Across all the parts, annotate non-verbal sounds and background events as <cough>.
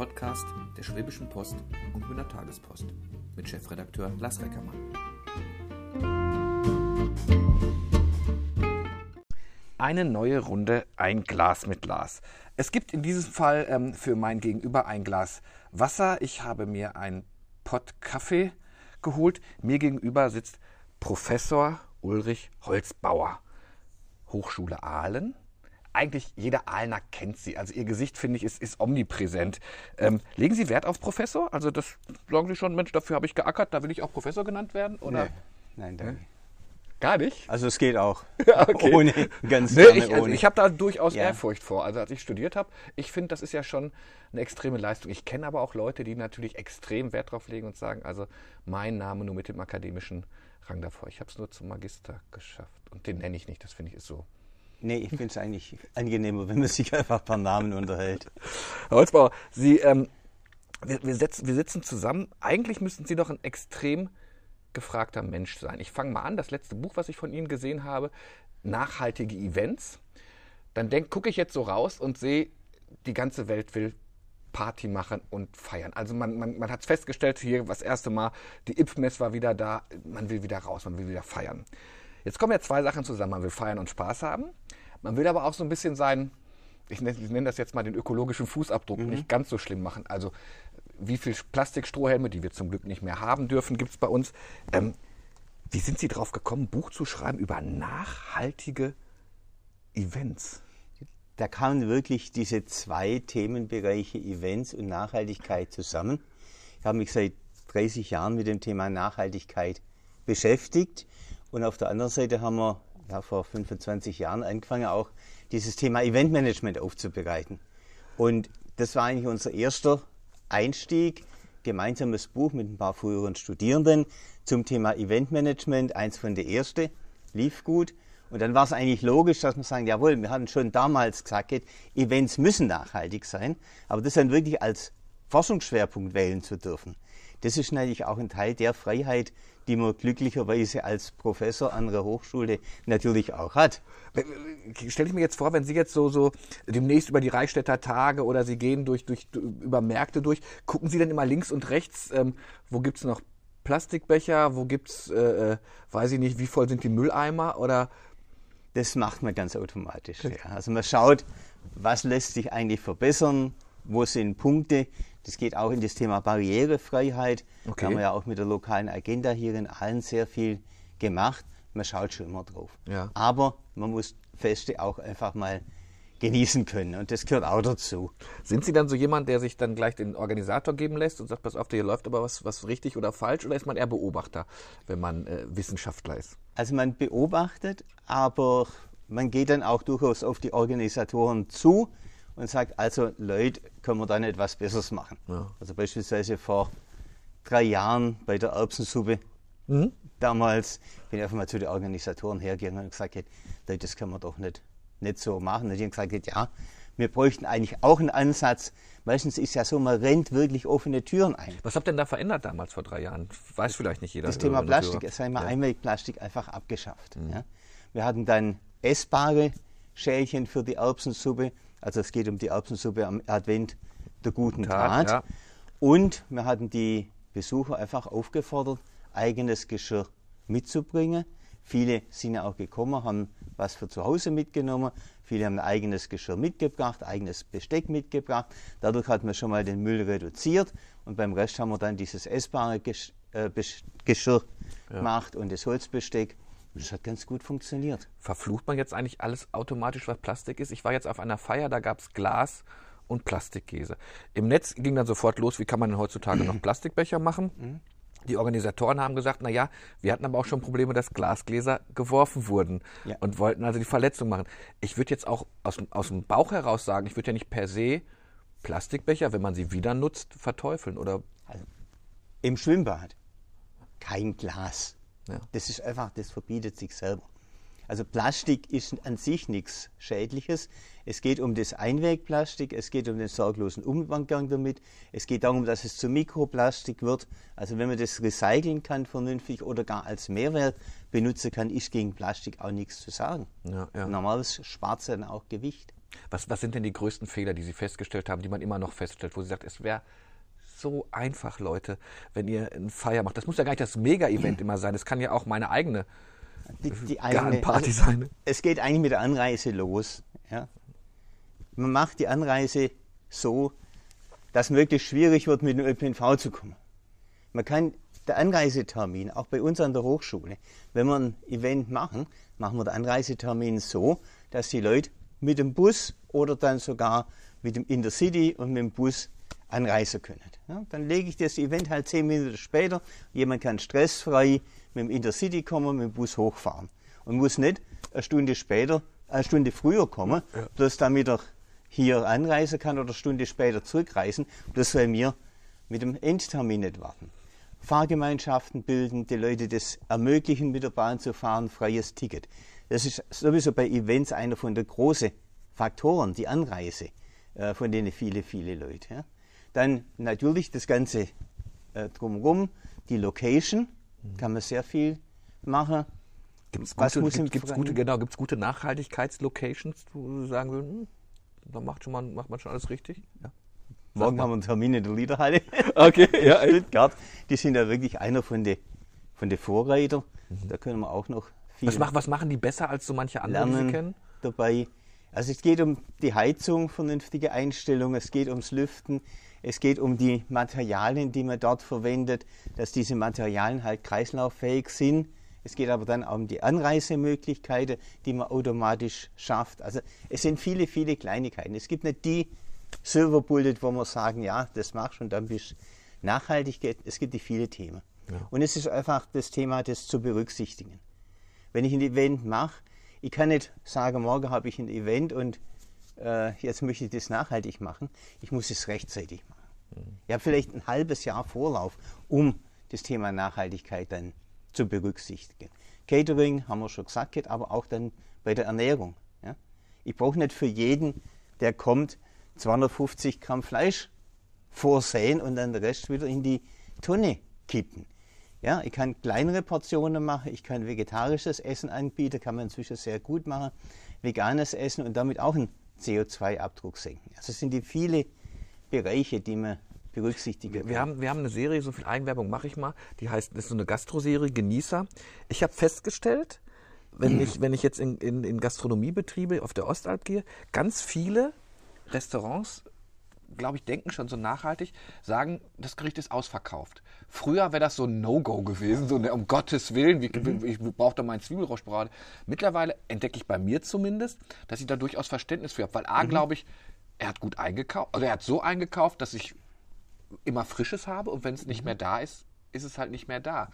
Podcast der Schwäbischen Post und Münder Tagespost mit Chefredakteur Lars Reckermann. Eine neue Runde, ein Glas mit Lars. Es gibt in diesem Fall ähm, für mein Gegenüber ein Glas Wasser. Ich habe mir einen Pott Kaffee geholt. Mir gegenüber sitzt Professor Ulrich Holzbauer, Hochschule Aalen eigentlich jeder Aalner kennt sie. Also ihr Gesicht, finde ich, ist, ist omnipräsent. Ähm, legen Sie Wert auf Professor? Also das sagen Sie schon, Mensch, dafür habe ich geackert, da will ich auch Professor genannt werden? Oder? Nee. Nein, danke. Gar nicht? Also es geht auch. <laughs> okay. Ohne, ganz nee, ich, also ohne. ich habe da durchaus Ja. Ehrfurcht vor. Also als ich studiert habe, ich finde, das ist ja schon eine extreme Leistung. Ich kenne aber auch Leute, die natürlich extrem Wert drauf legen und sagen, also mein Name nur mit dem akademischen Rang davor. Ich habe es nur zum Magister geschafft. Und den nenne ich nicht, das finde ich ist so. Nee, ich finde es eigentlich angenehmer, wenn man sich einfach per Namen unterhält. Herr Holzbauer, Sie, ähm, wir, wir, setzen, wir sitzen zusammen. Eigentlich müssten Sie doch ein extrem gefragter Mensch sein. Ich fange mal an. Das letzte Buch, was ich von Ihnen gesehen habe, nachhaltige Events. Dann gucke ich jetzt so raus und sehe, die ganze Welt will Party machen und feiern. Also man, man, man hat es festgestellt, hier das erste Mal, die Impfmess war wieder da, man will wieder raus, man will wieder feiern. Jetzt kommen ja zwei Sachen zusammen. Man will feiern und Spaß haben. Man will aber auch so ein bisschen sein, ich nenne, ich nenne das jetzt mal den ökologischen Fußabdruck, nicht ganz so schlimm machen. Also wie viel Plastikstrohhelme, die wir zum Glück nicht mehr haben dürfen, gibt es bei uns. Ähm, wie sind Sie drauf gekommen, ein Buch zu schreiben über nachhaltige Events? Da kamen wirklich diese zwei Themenbereiche Events und Nachhaltigkeit zusammen. Ich habe mich seit 30 Jahren mit dem Thema Nachhaltigkeit beschäftigt. Und auf der anderen Seite haben wir ja, vor 25 Jahren angefangen, auch dieses Thema Eventmanagement aufzubereiten. Und das war eigentlich unser erster Einstieg, gemeinsames Buch mit ein paar früheren Studierenden zum Thema Eventmanagement, eins von der erste, lief gut. Und dann war es eigentlich logisch, dass man sagen, jawohl, wir hatten schon damals gesagt, Events müssen nachhaltig sein, aber das dann wirklich als Forschungsschwerpunkt wählen zu dürfen. Das ist natürlich auch ein Teil der Freiheit, die man glücklicherweise als Professor an einer Hochschule natürlich auch hat. Stelle ich mir jetzt vor, wenn Sie jetzt so, so demnächst über die Reichstädter Tage oder Sie gehen durch, durch, über Märkte durch, gucken Sie dann immer links und rechts, ähm, wo gibt es noch Plastikbecher, wo gibt es, äh, äh, weiß ich nicht, wie voll sind die Mülleimer oder Das macht man ganz automatisch. Ja. Also man schaut, was lässt sich eigentlich verbessern, wo sind Punkte. Das geht auch in das Thema Barrierefreiheit. Okay. Da haben wir ja auch mit der lokalen Agenda hier in Allen sehr viel gemacht. Man schaut schon immer drauf. Ja. Aber man muss Feste auch einfach mal genießen können. Und das gehört auch dazu. Sind Sie dann so jemand, der sich dann gleich den Organisator geben lässt und sagt, pass auf, hier läuft aber was, was richtig oder falsch? Oder ist man eher Beobachter, wenn man äh, Wissenschaftler ist? Also man beobachtet, aber man geht dann auch durchaus auf die Organisatoren zu und sagt, also Leute, können wir da nicht was Besseres machen. Ja. Also beispielsweise vor drei Jahren bei der Erbsensuppe, damals bin ich einfach mal zu den Organisatoren hergegangen und gesagt, Leute, das können wir doch nicht, nicht so machen. Und die haben gesagt, ja, wir bräuchten eigentlich auch einen Ansatz. Meistens ist ja so, man rennt wirklich offene Türen ein. Was habt ihr denn da verändert damals vor drei Jahren? Weiß vielleicht nicht jeder. das Thema Plastik, es sei mal Ja. Mhm. Einwegplastik einfach abgeschafft. Ja. Wir hatten dann essbare Schälchen für die Erbsensuppe. Also es geht um die Erbsensuppe am Advent der guten Tat, Tat. ja. Und wir hatten die Besucher einfach aufgefordert, eigenes Geschirr mitzubringen. Viele sind ja auch gekommen, haben was für zu Hause mitgenommen. Viele haben eigenes Geschirr mitgebracht, eigenes Besteck mitgebracht. Dadurch hat man schon mal den Müll reduziert und beim Rest haben wir dann dieses essbare äh, Geschirr gemacht und das Holzbesteck. Das hat ganz gut funktioniert. Verflucht man jetzt eigentlich alles automatisch, was Plastik ist? Ich war jetzt auf einer Feier, da gab es Glas und Plastikkäse. Im Netz ging dann sofort los, wie kann man denn heutzutage noch <clears throat> Plastikbecher machen? Die Organisatoren haben gesagt, na ja, wir hatten aber auch schon Probleme, dass Glasgläser geworfen wurden Ja. und wollten also die Verletzung machen. Ich würde jetzt auch aus, dem- aus dem Bauch heraus sagen, ich würde ja nicht per se Plastikbecher, wenn man sie wieder nutzt, verteufeln oder Also im Schwimmbad kein Glas. Ja. Das ist einfach, das verbietet sich selber. Also Plastik ist an sich nichts Schädliches. Es geht um das Einwegplastik, es geht um den sorglosen Umgang damit, es geht darum, dass es zu Mikroplastik wird. Also wenn man das recyceln kann vernünftig oder gar als Mehrwert benutzen kann, ist gegen Plastik auch nichts zu sagen. Ja, ja. Normalerweise spart es dann auch Gewicht. Was, was sind denn die größten Fehler, die Sie festgestellt haben, die man immer noch feststellt, wo Sie sagt, es wäre so einfach, Leute, wenn ihr ein Feier macht. Das muss ja gar nicht das Mega-Event immer sein. Das kann ja auch meine eigene die, die eigene, Party also, sein. Es geht eigentlich mit der Anreise los. Ja? Man macht die Anreise so, dass möglichst schwierig wird, mit dem ÖPNV zu kommen. Man kann der Anreisetermin, auch bei uns an der Hochschule, wenn wir ein Event machen, machen wir den Anreisetermin so, dass die Leute mit dem Bus oder dann sogar mit dem Intercity und mit dem Bus anreisen können. Ja, dann lege ich das Event halt zehn Minuten später. Jemand kann stressfrei mit dem Intercity kommen, mit dem Bus hochfahren und muss nicht eine Stunde später, eine Stunde früher kommen, ja. bloß damit er hier anreisen kann oder eine Stunde später zurückreisen, bloß weil wir mit dem Endtermin nicht warten. Fahrgemeinschaften bilden, die Leute das ermöglichen, mit der Bahn zu fahren, freies Ticket. Das ist sowieso bei Events einer von den großen Faktoren, die Anreise, äh, von denen viele, viele Leute. Ja. Dann natürlich das Ganze äh, drumherum, die Location, kann man sehr viel machen. Gibt es gute, gibt, gibt's gute, genau, gute Nachhaltigkeitslocations, wo Sie sagen würden, hm, da macht, schon mal, macht man schon alles richtig? Ja. Morgen haben wir einen Termin in der Liederhalle. <laughs> Okay, ja. Stuttgart. Die sind ja wirklich einer von den von den Vorreitern. Mhm. Da können wir auch noch viel. Was, mach, was machen die besser als so manche anderen, die Sie kennen? Dabei. Also es geht um die Heizung, vernünftige Einstellung, es geht ums Lüften, es geht um die Materialien, die man dort verwendet, dass diese Materialien halt kreislauffähig sind. Es geht aber dann auch um die Anreisemöglichkeiten, die man automatisch schafft. Also es sind viele, viele Kleinigkeiten. Es gibt nicht die Silver Bullet, wo wir sagen, ja, das machst du und dann bist du nachhaltig. Es gibt die viele Themen. Ja. Und es ist einfach das Thema, das zu berücksichtigen. Wenn ich ein Event mache, ich kann nicht sagen, morgen habe ich ein Event und äh, jetzt möchte ich das nachhaltig machen. Ich muss es rechtzeitig machen. Mhm. Ich habe vielleicht ein halbes Jahr Vorlauf, um das Thema Nachhaltigkeit dann zu berücksichtigen. Catering haben wir schon gesagt, aber auch dann bei der Ernährung. Ja? Ich brauche nicht für jeden, der kommt, 250 Gramm Fleisch vorsehen und dann den Rest wieder in die Tonne kippen. Ja, ich kann kleinere Portionen machen, ich kann vegetarisches Essen anbieten, kann man inzwischen sehr gut machen, veganes Essen und damit auch einen CO2-Abdruck senken. Also es sind die viele Bereiche, die man berücksichtigen wir haben, wir haben eine Serie, so viel Eigenwerbung mache ich mal, die heißt, das ist so eine Gastroserie, Genießer. Ich habe festgestellt, wenn ich, wenn ich jetzt in, in, in Gastronomiebetriebe auf der Ostalb gehe, ganz viele Restaurants glaube ich, denken schon so nachhaltig, sagen, das Gericht ist ausverkauft. Früher wäre das so ein No-Go gewesen, so ne, um Gottes Willen, wie, mhm. ich brauche doch meinen Zwiebelrauschbrate. Mittlerweile entdecke ich bei mir zumindest, dass ich da durchaus Verständnis für habe, weil A, mhm. glaube ich, er hat gut eingekauft, also er hat so eingekauft, dass ich immer Frisches habe und wenn es nicht mhm. mehr da ist, ist es halt nicht mehr da.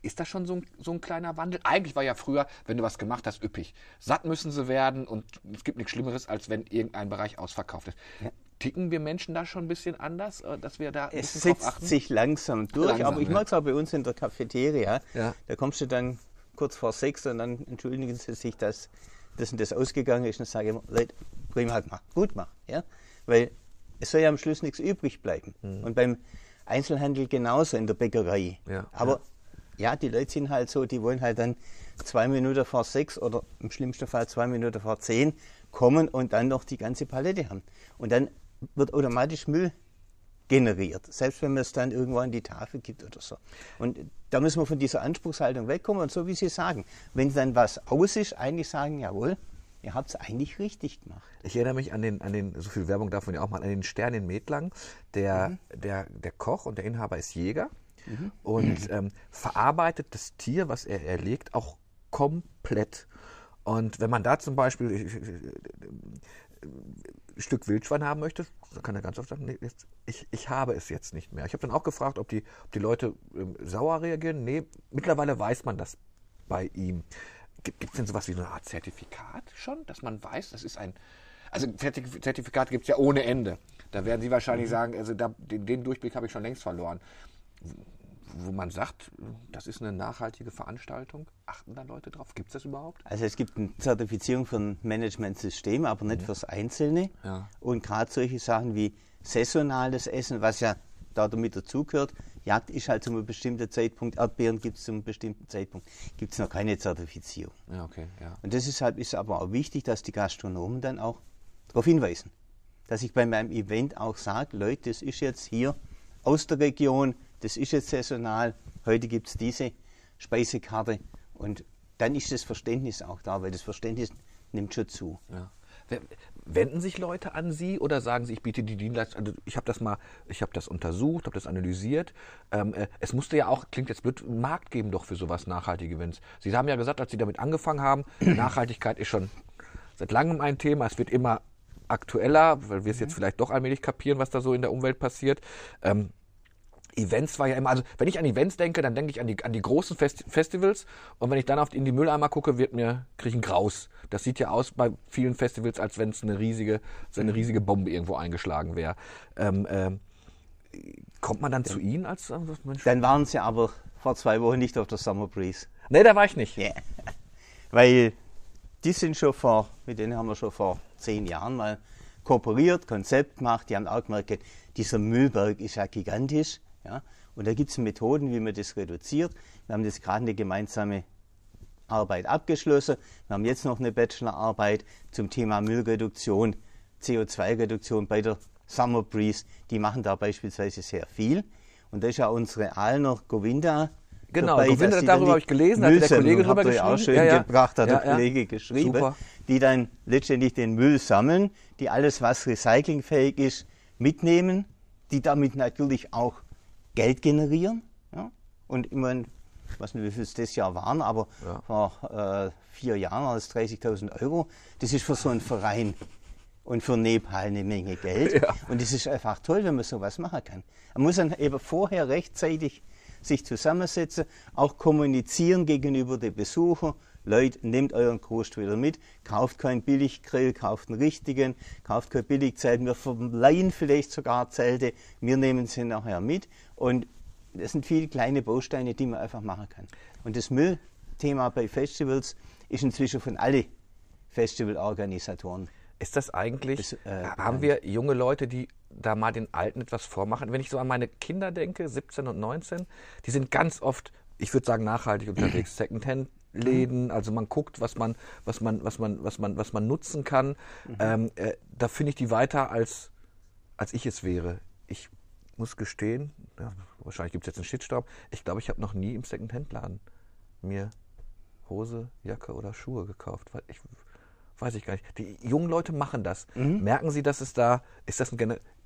Ist das schon so ein, so ein, kleiner Wandel? Eigentlich war ja früher, wenn du was gemacht hast, üppig. Satt müssen sie werden und es gibt nichts Schlimmeres, als wenn irgendein Bereich ausverkauft ist. Ja. Ticken wir Menschen da schon ein bisschen anders, äh, dass wir da ein es setzt sich langsam durch, langsam, aber ich ja. mag es auch bei uns in der Cafeteria. Ja. Da kommst du dann kurz vor sechs und dann entschuldigen sie sich, dass das und das ausgegangen ist und sage Leute, prima halt mal, gut mal. Ja? Weil es soll ja am Schluss nichts übrig bleiben. Mhm. Und beim Einzelhandel genauso in der Bäckerei. Ja. Aber ja, die Leute sind halt so, die wollen halt dann zwei Minuten vor sechs oder im schlimmsten Fall zwei Minuten vor zehn kommen und dann noch die ganze Palette haben. Und dann wird automatisch Müll generiert, selbst wenn man es dann irgendwo an die Tafel gibt oder so. Und da müssen wir von dieser Anspruchshaltung wegkommen und so wie Sie sagen, wenn dann was aus ist, eigentlich sagen, jawohl, ihr habt es eigentlich richtig gemacht. Ich erinnere mich an den, an den, so viel Werbung darf man ja auch mal, an den Stern in Metlang. Der, mhm. der, der Koch und der Inhaber ist Jäger mhm. und ähm, verarbeitet das Tier, was er erlegt, auch komplett. Und wenn man da zum Beispiel ein Stück Wildschwein haben möchte, dann kann er ganz oft sagen, nee, jetzt, ich, ich habe es jetzt nicht mehr. Ich habe dann auch gefragt, ob die, ob die Leute ähm, sauer reagieren. Nee, mittlerweile weiß man das bei ihm. Gibt es denn sowas wie eine Art Zertifikat schon, dass man weiß, das ist ein. Also Zertifikat gibt es ja ohne Ende. Da werden Sie wahrscheinlich mhm. sagen, also da, den, den Durchblick habe ich schon längst verloren wo man sagt, das ist eine nachhaltige Veranstaltung? Achten da Leute drauf? Gibt es das überhaupt? Also es gibt eine Zertifizierung für ein Managementsystem, aber nicht ja. fürs Einzelne. Ja. Und gerade solche Sachen wie saisonales Essen, was ja da damit dazugehört. Jagd ist halt zu einem bestimmten Zeitpunkt, Erdbeeren gibt es zu einem bestimmten Zeitpunkt, gibt es noch keine Zertifizierung. Ja, okay, ja. Und deshalb ist aber auch wichtig, dass die Gastronomen dann auch darauf hinweisen. Dass ich bei meinem Event auch sage, Leute, das ist jetzt hier aus der Region, das ist jetzt saisonal, heute gibt es diese Speisekarte und dann ist das Verständnis auch da, weil das Verständnis nimmt schon zu. Ja. Wenden sich Leute an Sie oder sagen Sie, ich biete die Dienstleistung, also ich habe das mal, ich habe das untersucht, habe das analysiert. Ähm, äh, es musste ja auch, klingt jetzt blöd, einen Markt geben doch für sowas nachhaltige Events. Sie haben ja gesagt, als Sie damit angefangen haben, <clears throat> Nachhaltigkeit ist schon seit langem ein Thema, es wird immer aktueller, weil wir es jetzt vielleicht doch allmählich kapieren, was da so in der Umwelt passiert. Ähm, Events war ja immer, also wenn ich an Events denke, dann denke ich an die, an die großen Fest Festivals und wenn ich dann auf in die Mülleimer gucke, wird mir, kriege ich einen Graus. Das sieht ja aus bei vielen Festivals, als wenn es eine riesige, so eine riesige Bombe irgendwo eingeschlagen wäre. Ähm, ähm, kommt man dann ja. zu Ihnen als, als Mensch? Dann waren Sie aber vor zwei Wochen nicht auf der Summer Breeze. Nee, da war ich nicht. Yeah. <laughs> Weil die sind schon vor, mit denen haben wir schon vor zehn Jahren mal kooperiert, Konzept gemacht, die haben auch gemerkt, dieser Müllberg ist ja gigantisch ja? Und da gibt es Methoden, wie man das reduziert. Wir haben jetzt gerade eine gemeinsame Arbeit abgeschlossen. Wir haben jetzt noch eine Bachelorarbeit zum Thema Müllreduktion, CO2-Reduktion bei der Summer Breeze. Die machen da beispielsweise sehr viel. Und da ist ja unsere Alner Govinda. Genau, dabei, Govinda, darüber habe ich gelesen, hat der Kollege drüber geschrieben. auch schön ja, ja. gebracht, hat ja, der Kollege geschrieben. Super. Die dann letztendlich den Müll sammeln, die alles, was recyclingfähig ist, mitnehmen, die damit natürlich auch Geld generieren. Ja? Und immerhin, ich weiß nicht, wie viel es das Jahr waren, aber ja. vor äh, vier Jahren waren es 30.000 Euro. Das ist für so einen Verein und für Nepal eine Menge Geld. Ja. Und es ist einfach toll, wenn man sowas machen kann. Man muss dann eben vorher rechtzeitig sich zusammensetzen, auch kommunizieren gegenüber den Besuchern. Leute, nehmt euren Kost wieder mit, kauft keinen Billiggrill, kauft einen richtigen, kauft kein Billigzelt. Wir verleihen vielleicht sogar Zelte, wir nehmen sie nachher mit und das sind viele kleine Bausteine, die man einfach machen kann. Und das Müllthema bei Festivals ist inzwischen von allen Festivalorganisatoren. Ist das eigentlich, das, äh, haben wir junge Leute, die da mal den Alten etwas vormachen? Wenn ich so an meine Kinder denke, 17 und 19, die sind ganz oft, ich würde sagen, nachhaltig unterwegs. <clears throat> Secondhand-Läden, also man guckt, was man, was man, was man, was man, was man nutzen kann. Mhm. Ähm, äh, da finde ich die weiter als, als ich es wäre. Ich muss gestehen, ja, wahrscheinlich gibt es jetzt einen Shitstorm, ich glaube, ich habe noch nie im Secondhand-Laden mir Hose, Jacke oder Schuhe gekauft. Ich, weiß ich gar nicht. Die jungen Leute machen das. Mhm. Merken Sie, dass es da, ist das,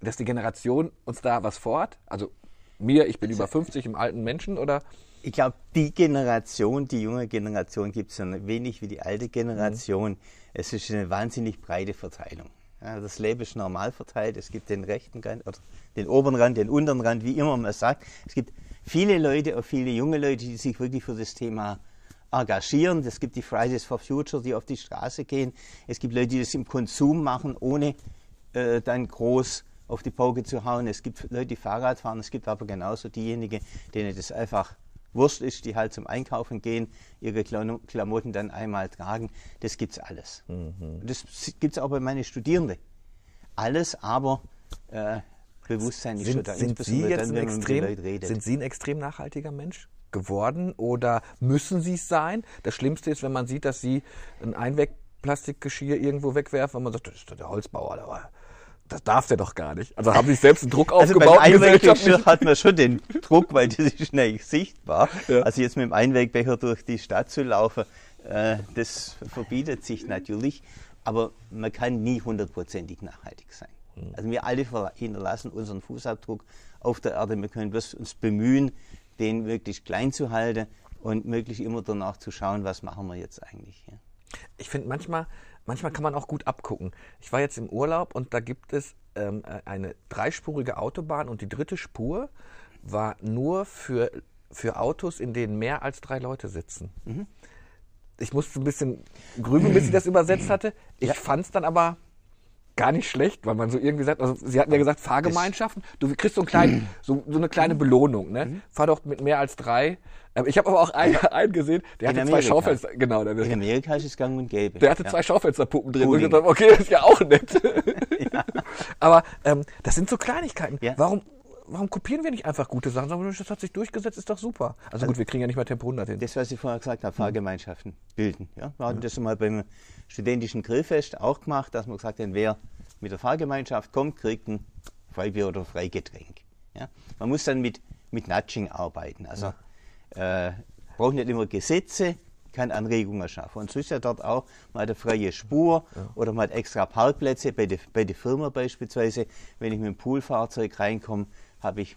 dass die Generation uns da was vorhat? Also mir, ich bin über 50 im alten Menschen oder? Ich glaube, die Generation, die junge Generation gibt es so wenig wie die alte Generation. Mhm. Es ist eine wahnsinnig breite Verteilung. Das Leben ist normal verteilt. Es gibt den rechten Rand, oder den oberen Rand, den unteren Rand, wie immer man sagt. Es gibt viele Leute, auch viele junge Leute, die sich wirklich für das Thema engagieren. Es gibt die Fridays for Future, die auf die Straße gehen. Es gibt Leute, die das im Konsum machen, ohne äh, dann groß auf die Pauke zu hauen. Es gibt Leute, die Fahrrad fahren. Es gibt aber genauso diejenigen, denen das einfach Wurscht ist, die halt zum Einkaufen gehen, ihre Klamotten dann einmal tragen. Das gibt's alles. Mhm. Das gibt's auch bei meinen Studierenden. Alles, aber äh, Bewusstsein ist schon da. Sind Sie jetzt dann, ein extrem, Sind Sie ein extrem nachhaltiger Mensch? geworden oder müssen sie es sein? Das Schlimmste ist, wenn man sieht, dass sie ein Einwegplastikgeschirr irgendwo wegwerfen und man sagt, das ist der Holzbauer, aber das darf der doch gar nicht. Also haben sich selbst einen Druck also aufgebaut. Beim Einwegbecher hat man schon den Druck, weil das ist schnell sichtbar. Ja. Also jetzt mit dem Einwegbecher durch die Stadt zu laufen, äh, das verbietet sich natürlich. Aber man kann nie hundertprozentig nachhaltig sein. Hm. Also wir alle hinterlassen unseren Fußabdruck auf der Erde. Wir können uns bemühen, den wirklich klein zu halten und möglichst immer danach zu schauen, was machen wir jetzt eigentlich. Ja. Ich finde manchmal, manchmal kann man auch gut abgucken. Ich war jetzt im Urlaub und da gibt es ähm, eine dreispurige Autobahn und die dritte Spur war nur für, für Autos, in denen mehr als drei Leute sitzen. Mhm. Ich musste ein bisschen grübeln, bis ich das übersetzt hatte. Ich ja. fand es dann aber gar nicht schlecht, weil man so irgendwie sagt, also sie hatten ja gesagt, Fahrgemeinschaften, du kriegst so, einen kleinen, so, so eine kleine Belohnung, ne? Mhm. Fahr doch mit mehr als drei. Ähm, ich habe aber auch einen, einen gesehen, der in hatte Amerika. zwei Schaufenster, genau. Der, in Amerika ist es gang und gäbe. Der hatte ja. zwei Schaufensterpuppen drin. Und ich dachte, okay, das ist ja auch nett. <laughs> ja. Aber ähm, das sind so Kleinigkeiten. Ja. Warum warum kopieren wir nicht einfach gute Sachen? Sagen wir, das hat sich durchgesetzt, ist doch super. Also, gut, wir kriegen ja nicht mal Tempo 100 hin. Das, was ich vorher gesagt habe, Fahrgemeinschaften bilden. Ja? Wir hatten das schon mal beim studentischen Grillfest auch gemacht, dass man gesagt hat, wer mit der Fahrgemeinschaft kommt, kriegt ein Freibier oder Freigetränk. Ja? Man muss dann mit, mit Nudging arbeiten. Also äh, braucht nicht immer Gesetze, kann Anregungen schaffen. Und so ist ja dort auch, man hat eine freie Spur ja. oder man hat extra Parkplätze, bei der, bei der Firma beispielsweise. Wenn ich mit dem Poolfahrzeug reinkomme, habe ich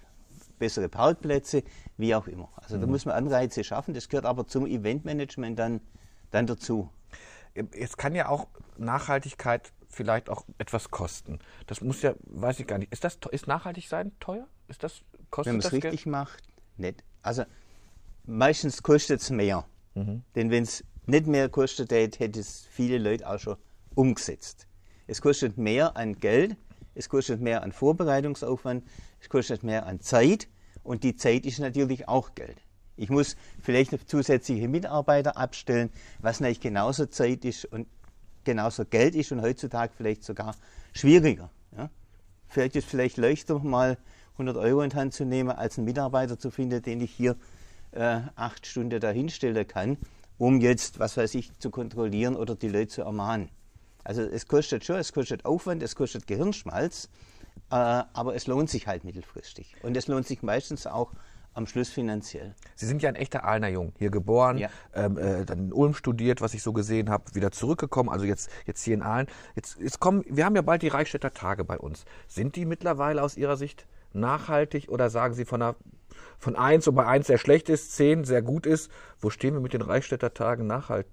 bessere Parkplätze, wie auch immer. Also mhm. da muss man Anreize schaffen, das gehört aber zum Eventmanagement dann, dann dazu. Es kann ja auch Nachhaltigkeit vielleicht auch etwas kosten. Das muss ja, weiß ich gar nicht. Ist das ist nachhaltig sein teuer? Ist das kostet Wenn man es richtig Geld? macht, nicht. Also meistens kostet es mehr. Mhm. Denn wenn es nicht mehr kostet, hätte es viele Leute auch schon umgesetzt. Es kostet mehr an Geld, es kostet mehr an Vorbereitungsaufwand, es kostet mehr an Zeit und die Zeit ist natürlich auch Geld. Ich muss vielleicht noch zusätzliche Mitarbeiter abstellen, was natürlich genauso Zeit ist und genauso Geld ist und heutzutage vielleicht sogar schwieriger. Ja? Vielleicht ist es vielleicht leichter, mal 100 Euro in die Hand zu nehmen, als einen Mitarbeiter zu finden, den ich hier äh, acht Stunden dahinstellen kann, um jetzt, was weiß ich, zu kontrollieren oder die Leute zu ermahnen. Also es kostet schon, es kostet Aufwand, es kostet Gehirnschmalz, äh, aber es lohnt sich halt mittelfristig. Und es lohnt sich meistens auch am Schluss finanziell. Sie sind ja ein echter Aalener Jung, hier geboren, ja. ähm, äh, dann in Ulm studiert, was ich so gesehen habe, wieder zurückgekommen, also jetzt, jetzt hier in Aalen. Jetzt, jetzt kommen, wir haben ja bald die Reichstädter Tage bei uns. Sind die mittlerweile aus Ihrer Sicht nachhaltig oder sagen Sie von einer von 1, wobei 1 sehr schlecht ist, 10 sehr gut ist. Wo stehen wir mit den Reichstädter Tagen nachhaltig?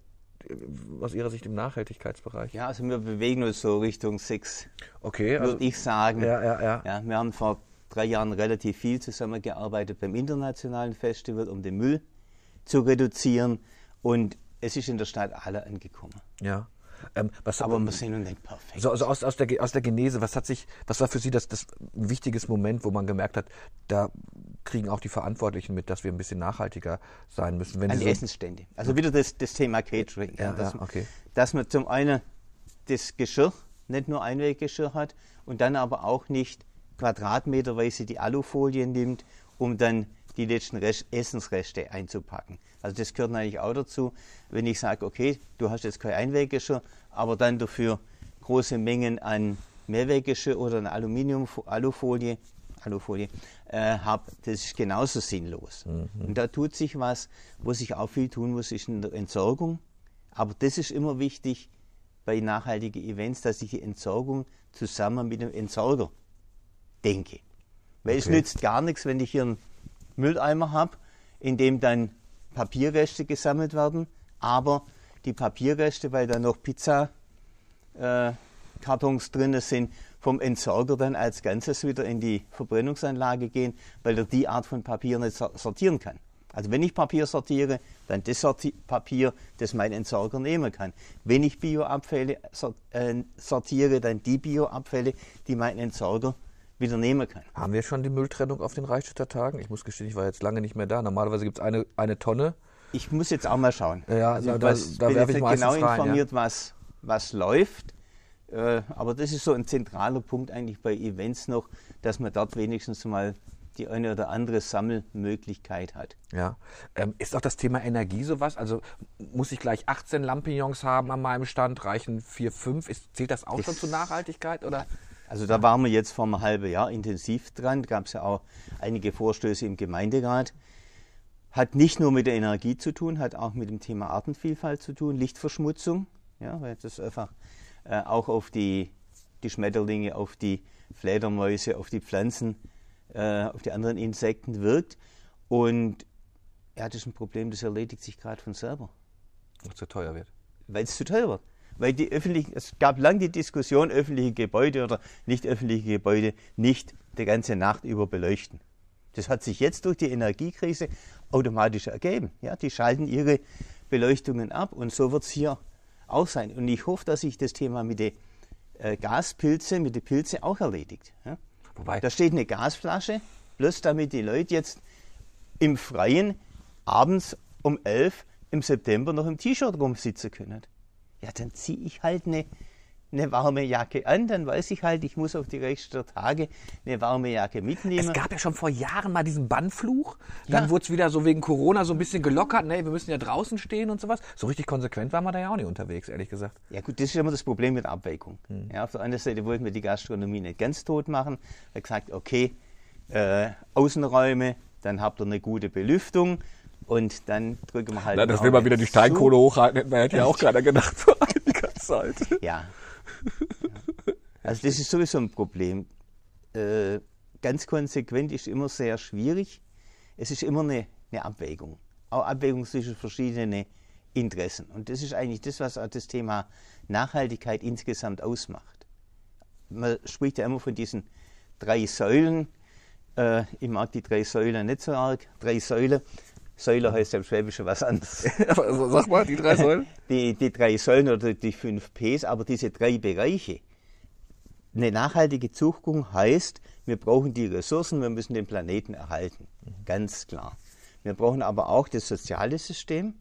Aus Ihrer Sicht im Nachhaltigkeitsbereich? Ja, also wir bewegen uns so Richtung 6, okay, also, würde ich sagen. Ja, ja, ja. ja, wir haben vor drei Jahren relativ viel zusammengearbeitet beim internationalen Festival, um den Müll zu reduzieren. Und es ist in der Stadt alle angekommen. Ja. Ähm, was, Aber wir sind nicht perfekt. So, also aus, aus, der, aus der Genese, was, hat sich, was war für Sie das, das ein wichtiges Moment, wo man gemerkt hat, da kriegen auch die Verantwortlichen mit, dass wir ein bisschen nachhaltiger sein müssen? Wenn An die so Essensstände. Also wieder das, das Thema Catering. Ja, dass, ja, okay. dass man zum einen das Geschirr, nicht nur Einweggeschirr hat und dann aber auch nicht quadratmeterweise die Alufolie nimmt, um dann die letzten Rest Essensreste einzupacken. Also das gehört natürlich auch dazu, wenn ich sage, okay, du hast jetzt kein Einweggeschirr, aber dann dafür große Mengen an Mehrweggeschirr oder eine Aluminium Alufolie, Alufolie äh, habe, das ist genauso sinnlos. Mhm. Und da tut sich was, wo sich auch viel tun muss, ist in der Entsorgung. Aber das ist immer wichtig bei nachhaltigen Events, dass ich die Entsorgung zusammen mit dem Entsorger denke. Weil okay. es nützt gar nichts, wenn ich hier einen Mülleimer habe, in dem dann Papierreste gesammelt werden, aber die Papierreste, weil da noch Pizzakartons äh, drin sind, vom Entsorger dann als Ganzes wieder in die Verbrennungsanlage gehen, weil er die Art von Papier nicht sortieren kann. Also wenn ich Papier sortiere, dann das Sorti Papier, das mein Entsorger nehmen kann. Wenn ich Bioabfälle äh, sortiere, dann die Bioabfälle, die mein Entsorger wieder nehmen kann. Haben wir schon die Mülltrennung auf den Reichstädter Tagen? Ich muss gestehen, ich war jetzt lange nicht mehr da. Normalerweise gibt es eine, eine Tonne. Ich muss jetzt auch mal schauen. Ja, also da, was, da, da werfe ich mal genau rein, informiert, ja. was, was läuft. Äh, aber das ist so ein zentraler Punkt eigentlich bei Events noch, dass man dort wenigstens mal die eine oder andere Sammelmöglichkeit hat. Ja. Ähm, ist auch das Thema Energie sowas? Also muss ich gleich 18 Lampignons haben an meinem Stand? Reichen 4, 5? Ist, zählt das auch das schon zur Nachhaltigkeit? Oder? Also da waren wir jetzt vor einem halben Jahr intensiv dran. Da gab es ja auch einige Vorstöße im Gemeinderat. Hat nicht nur mit der Energie zu tun, hat auch mit dem Thema Artenvielfalt zu tun, Lichtverschmutzung, ja, weil das einfach äh, auch auf die, die Schmetterlinge, auf die Fledermäuse, auf die Pflanzen, äh, auf die anderen Insekten wirkt. Und ja, das ist ein Problem, das erledigt sich gerade von selber. Weil es zu teuer wird. Weil es zu teuer wird weil die öffentlichen, es gab lange die Diskussion, öffentliche Gebäude oder nicht öffentliche Gebäude nicht die ganze Nacht über beleuchten. Das hat sich jetzt durch die Energiekrise automatisch ergeben. Ja, die schalten ihre Beleuchtungen ab und so wird es hier auch sein. Und ich hoffe, dass sich das Thema mit den äh, Gaspilze, mit den Pilzen auch erledigt. Ja? Wobei? Da steht eine Gasflasche, bloß damit die Leute jetzt im Freien abends um 11 im September noch im T-Shirt rumsitzen können ja, dann ziehe ich halt eine, eine warme Jacke an, dann weiß ich halt, ich muss auf die Reichste Tage eine warme Jacke mitnehmen. Es gab ja schon vor Jahren mal diesen Bannfluch. Dann ja. wurde es wieder so wegen Corona so ein bisschen gelockert. Nee, wir müssen ja draußen stehen und sowas. So richtig konsequent waren wir da ja auch nicht unterwegs, ehrlich gesagt. Ja gut, das ist immer das Problem mit Abwägung. Hm. Ja, auf der anderen Seite wollten wir die Gastronomie nicht ganz tot machen. Wir haben gesagt, okay, äh, Außenräume, dann habt ihr eine gute Belüftung und dann drücken wir halt. Na, das will man wieder die Steinkohle hochhalten, hätte man hätte ja auch keiner gedacht die ganze Zeit. Ja. Also das ist sowieso ein Problem. Äh, ganz konsequent ist immer sehr schwierig. Es ist immer eine, eine Abwägung. Auch Abwägung zwischen verschiedenen Interessen. Und das ist eigentlich das, was auch das Thema Nachhaltigkeit insgesamt ausmacht. Man spricht ja immer von diesen drei Säulen. Äh, ich mag die drei Säulen nicht so arg. Drei Säulen. Säule heißt ja im Schwäbischen was anderes. <laughs> also sag mal, die drei Säulen? <laughs> Die, die drei Säulen oder die fünf Ps, aber diese drei Bereiche. Eine nachhaltige Zukunft heißt, wir brauchen die Ressourcen, wir müssen den Planeten erhalten. Ganz klar. Wir brauchen aber auch das soziale System.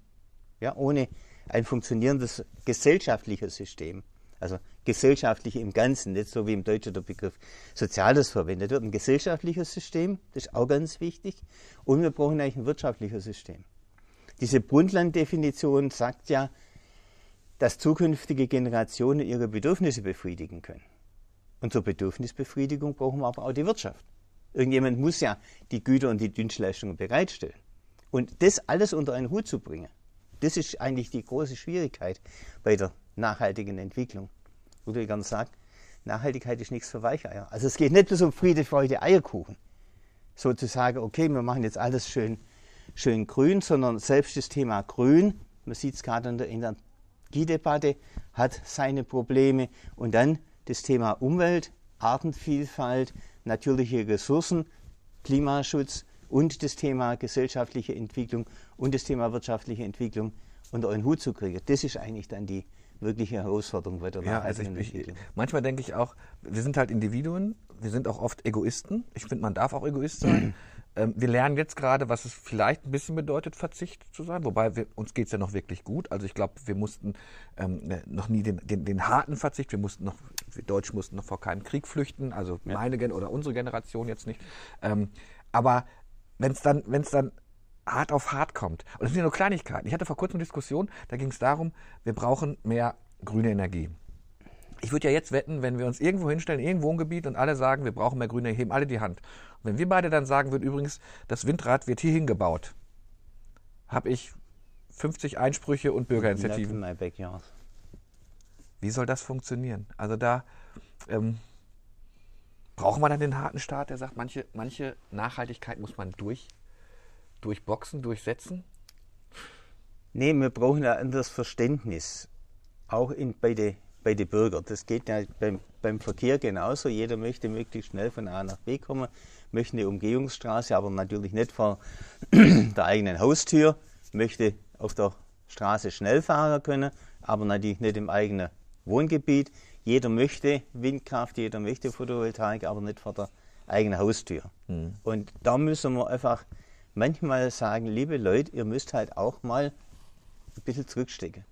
Ja, ohne ein funktionierendes gesellschaftliches System also gesellschaftlich im Ganzen, nicht so wie im Deutschen der Begriff Soziales verwendet wird. Ein gesellschaftliches System, das ist auch ganz wichtig. Und wir brauchen eigentlich ein wirtschaftliches System. Diese Brundtland-Definition sagt ja, dass zukünftige Generationen ihre Bedürfnisse befriedigen können. Und zur Bedürfnisbefriedigung brauchen wir aber auch die Wirtschaft. Irgendjemand muss ja die Güter und die Dienstleistungen bereitstellen. Und das alles unter einen Hut zu bringen, das ist eigentlich die große Schwierigkeit bei der nachhaltigen Entwicklung. Ludwig ganz sagt, Nachhaltigkeit ist nichts für Weicheier. Also es geht nicht bloß um Friede, Freude, Eierkuchen. So zu sagen, okay, wir machen jetzt alles schön, schön grün, sondern selbst das Thema Grün, man sieht es gerade in der Energiedebatte, hat seine Probleme. Und dann das Thema Umwelt, Artenvielfalt, natürliche Ressourcen, Klimaschutz und das Thema gesellschaftliche Entwicklung und das Thema wirtschaftliche Entwicklung unter einen Hut zu kriegen. Das ist eigentlich dann die, wirkliche Herausforderung bei der ja, also ich, ich, Manchmal denke ich auch, wir sind halt Individuen, wir sind auch oft Egoisten. Ich finde, man darf auch Egoist sein. <clears throat> ähm, wir lernen jetzt gerade, was es vielleicht ein bisschen bedeutet, Verzicht zu sein. Wobei wir, uns geht es ja noch wirklich gut. Also ich glaube, wir mussten ähm, ne, noch nie den, den, den, harten Verzicht, wir mussten noch, wir Deutsch mussten noch vor keinem Krieg flüchten, also ja. meine Gen oder unsere Generation jetzt nicht. Ähm, aber wenn es dann, wenn es dann hart auf hart kommt. Und das sind ja nur Kleinigkeiten. Ich hatte vor kurzem eine Diskussion, da ging es darum, wir brauchen mehr grüne Energie. Ich würde ja jetzt wetten, wenn wir uns irgendwo hinstellen, irgendwo ein Gebiet und alle sagen, wir brauchen mehr grüne, Energie, heben alle die Hand. Und wenn wir beide dann sagen würden, übrigens, das Windrad wird hier hingebaut, habe ich 50 Einsprüche und Bürgerinitiativen. Wie soll das funktionieren? Also da ähm, brauchen wir dann den harten Staat, der sagt, manche, manche Nachhaltigkeit muss man durch durchboxen, durchsetzen? Nee, wir brauchen ein anderes Verständnis, auch in, bei den bei den Bürgern. Das geht ja beim, beim Verkehr genauso. Jeder möchte möglichst schnell von A nach B kommen, möchte eine Umgehungsstraße, aber natürlich nicht vor <clears throat> der eigenen Haustür, möchte auf der Straße schnell fahren können, aber natürlich nicht im eigenen Wohngebiet. Jeder möchte Windkraft, jeder möchte Photovoltaik, aber nicht vor der eigenen Haustür. Mhm. Und da müssen wir einfach manchmal sagen, liebe Leute, ihr müsst halt auch mal ein bisschen zurückstecken.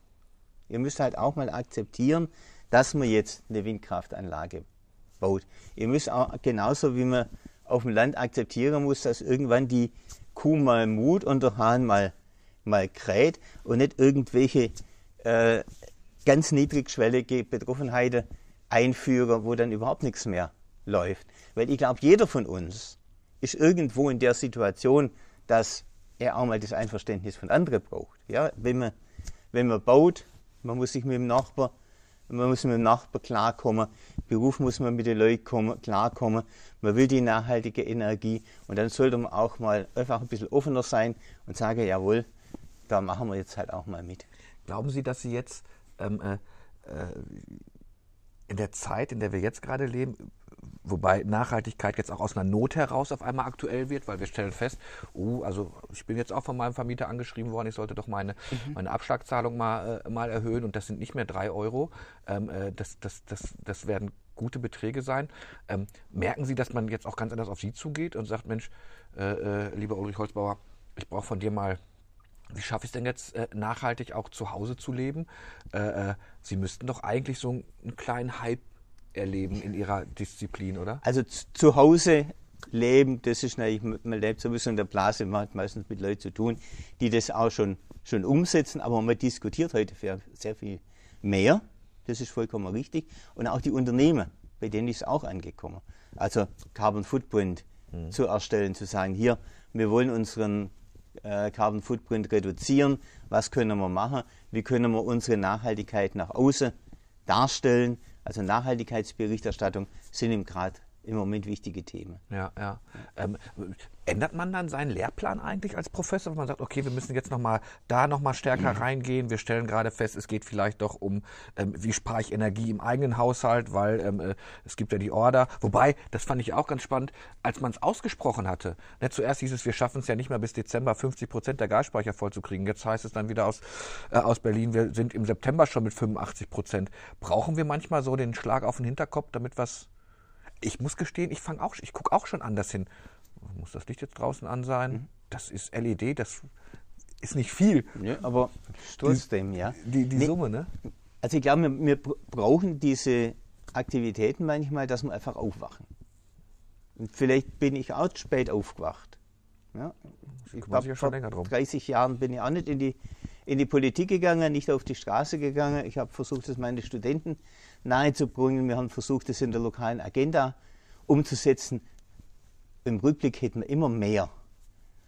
Ihr müsst halt auch mal akzeptieren, dass man jetzt eine Windkraftanlage baut. Ihr müsst auch genauso wie man auf dem Land akzeptieren muss, dass irgendwann die Kuh mal mut und der Hahn mal, mal kräht und nicht irgendwelche äh, ganz niedrigschwellige Betroffenheiten einführen, wo dann überhaupt nichts mehr läuft. Weil ich glaube, jeder von uns ist irgendwo in der Situation, dass er auch mal das Einverständnis von anderen braucht. Ja, wenn man, wenn man baut, man muss sich mit dem Nachbar, man muss mit dem Nachbar klarkommen, Beruf muss man mit den Leuten kommen, klarkommen, man will die nachhaltige Energie und dann sollte man auch mal einfach ein bisschen offener sein und sagen, jawohl, da machen wir jetzt halt auch mal mit. Glauben Sie, dass Sie jetzt ähm, äh, äh in der Zeit, in der wir jetzt gerade leben, Wobei Nachhaltigkeit jetzt auch aus einer Not heraus auf einmal aktuell wird, weil wir stellen fest, uh, also ich bin jetzt auch von meinem Vermieter angeschrieben worden, ich sollte doch meine, mhm. meine Abschlagszahlung mal, äh, mal erhöhen und das sind nicht mehr drei Euro. Ähm, äh, das, das, das, das werden gute Beträge sein. Ähm, merken Sie, dass man jetzt auch ganz anders auf Sie zugeht und sagt, Mensch, äh, äh lieber Ulrich Holzbauer, ich brauche von dir mal wie schaffe ich es denn jetzt äh, nachhaltig auch zu Hause zu leben? Äh, Sie müssten doch eigentlich so einen kleinen Hype erleben in Ihrer Disziplin, oder? Also zu Hause leben, das ist natürlich, man lebt sowieso in der Blase, man hat meistens mit Leuten zu tun, die das auch schon, schon umsetzen, aber man diskutiert heute sehr viel mehr, das ist vollkommen richtig. Und auch die Unternehmen, bei denen ist es auch angekommen. Also Carbon Footprint mhm. zu erstellen, zu sagen, hier, wir wollen unseren äh, Carbon Footprint reduzieren, was können wir machen, wie können wir unsere Nachhaltigkeit nach außen darstellen. Also Nachhaltigkeitsberichterstattung sind im Grad im Moment wichtige Themen. Ja, ja. Ähm, ändert man dann seinen Lehrplan eigentlich als Professor, wenn man sagt, okay, wir müssen jetzt noch mal da noch mal stärker mhm. reingehen. Wir stellen gerade fest, es geht vielleicht doch um, ähm, wie spare ich Energie im eigenen Haushalt, weil ähm, äh, es gibt ja die Order. Wobei, das fand ich auch ganz spannend, als man es ausgesprochen hatte. Ne, zuerst hieß es, wir schaffen es ja nicht mehr bis Dezember 50 Prozent der Gasspeicher vollzukriegen. Jetzt heißt es dann wieder aus, äh, aus Berlin, wir sind im September schon mit 85 Prozent. Brauchen wir manchmal so den Schlag auf den Hinterkopf, damit was ich muss gestehen, ich fange auch, ich gucke auch schon anders hin. Muss das Licht jetzt draußen an sein? Mhm. Das ist LED, das ist nicht viel. Ja, aber trotzdem, die, ja. Die, die nee, Summe, ne? Also ich glaube, wir, wir, brauchen diese Aktivitäten manchmal, dass wir einfach aufwachen. Und vielleicht bin ich auch spät aufgewacht. Ja? Ich war ja vor 30 Jahren bin ich auch nicht in die, in die Politik gegangen, nicht auf die Straße gegangen. Ich habe versucht, dass meine Studenten nahezubringen. Wir haben versucht, das in der lokalen Agenda umzusetzen. Im Rückblick hätten wir immer mehr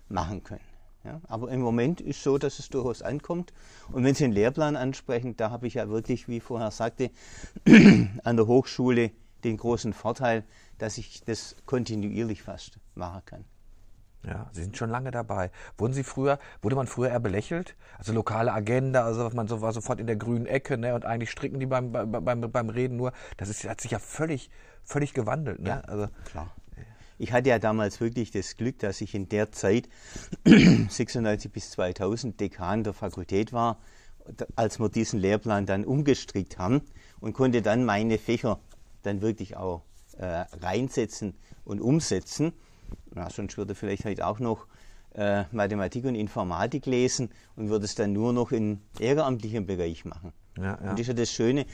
machen können. Ja, aber im Moment ist so, dass es durchaus ankommt. Und wenn Sie den Lehrplan ansprechen, da habe ich ja wirklich, wie ich vorher sagte, <clears throat> an der Hochschule den großen Vorteil, dass ich das kontinuierlich fast machen kann. Ja, Sie sind schon lange dabei. Wurden Sie früher, wurde man früher eher belächelt? Also lokale Agenda, also man so, war sofort in der grünen Ecke, ne? Und eigentlich stricken die beim, beim, beim Reden nur. Das ist, hat sich ja völlig, völlig gewandelt, ne? Ja, also, klar. Ich hatte ja damals wirklich das Glück, dass ich in der Zeit <clears throat> 96 bis 2000 Dekan der Fakultät war, als wir diesen Lehrplan dann umgestrickt haben und konnte dann meine Fächer dann wirklich auch äh, reinsetzen und umsetzen na, sonst würde er vielleicht heute auch noch äh, Mathematik und Informatik lesen und würde es dann nur noch in ehrenamtlichem Bereich machen. Ja, ja. Und das ist ja das Schöne,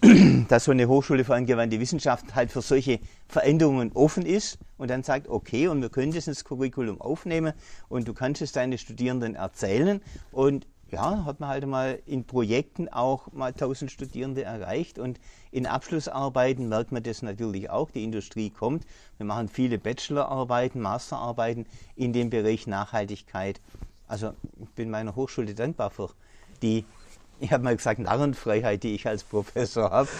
<clears throat> dass so eine Hochschule für angewandte Wissenschaft halt für solche Veränderungen offen ist und dann sagt, okay, und wir können das ins Curriculum aufnehmen und du kannst es deinen Studierenden erzählen und ja, hat man halt mal in Projekten auch mal 1000 Studierende erreicht und in Abschlussarbeiten merkt man das natürlich auch. Die Industrie kommt. Wir machen viele Bachelorarbeiten, Masterarbeiten in dem Bereich Nachhaltigkeit. Also ich bin meiner Hochschule dankbar für die, ich habe mal gesagt, Narrenfreiheit, die ich als Professor habe.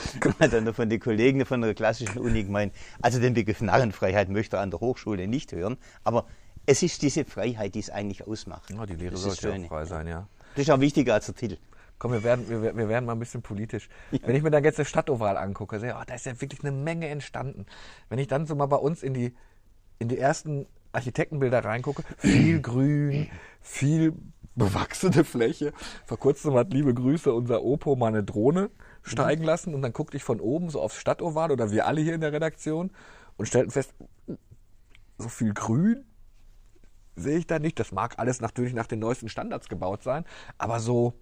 Hat dann von den Kollegen von der klassischen Uni gemeint, also den Begriff Narrenfreiheit möchte er an der Hochschule nicht hören. Aber es ist diese Freiheit, die es eigentlich ausmacht. Ja, die Lehre sollte auch frei sein, ja. Das ist auch wichtiger als der Titel. Komm, wir werden, wir, wir werden mal ein bisschen politisch. Ja. Wenn ich mir dann jetzt eine Stadtoval angucke, sehe, oh, da ist ja wirklich eine Menge entstanden. Wenn ich dann so mal bei uns in die, in die ersten Architektenbilder reingucke, viel Grün, viel bewachsene Fläche. Vor kurzem hat, liebe Grüße, unser Opo mal eine Drohne steigen lassen und dann guckte ich von oben so aufs Stadtoval oder wir alle hier in der Redaktion und stellten fest, so viel Grün, sehe ich da nicht. Das mag alles natürlich nach den neuesten Standards gebaut sein, aber so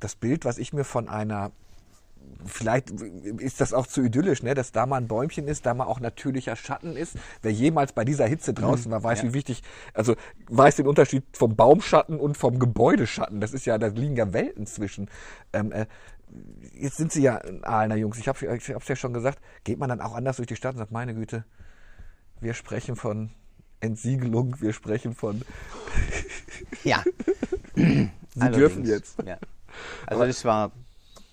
das Bild, was ich mir von einer vielleicht ist das auch zu idyllisch, ne? dass da mal ein Bäumchen ist, da mal auch natürlicher Schatten ist. Wer jemals bei dieser Hitze draußen war, weiß, ja. wie wichtig, also weiß den Unterschied vom Baumschatten und vom Gebäudeschatten. Das ist ja, da liegen ja Welten zwischen. Ähm, äh, jetzt sind Sie ja Aalener Jungs, ich habe es ja schon gesagt, geht man dann auch anders durch die Stadt und sagt, meine Güte, wir sprechen von Entsiegelung, wir sprechen von. ja. <laughs> Sie Allerdings. dürfen jetzt. Ja. Also das war,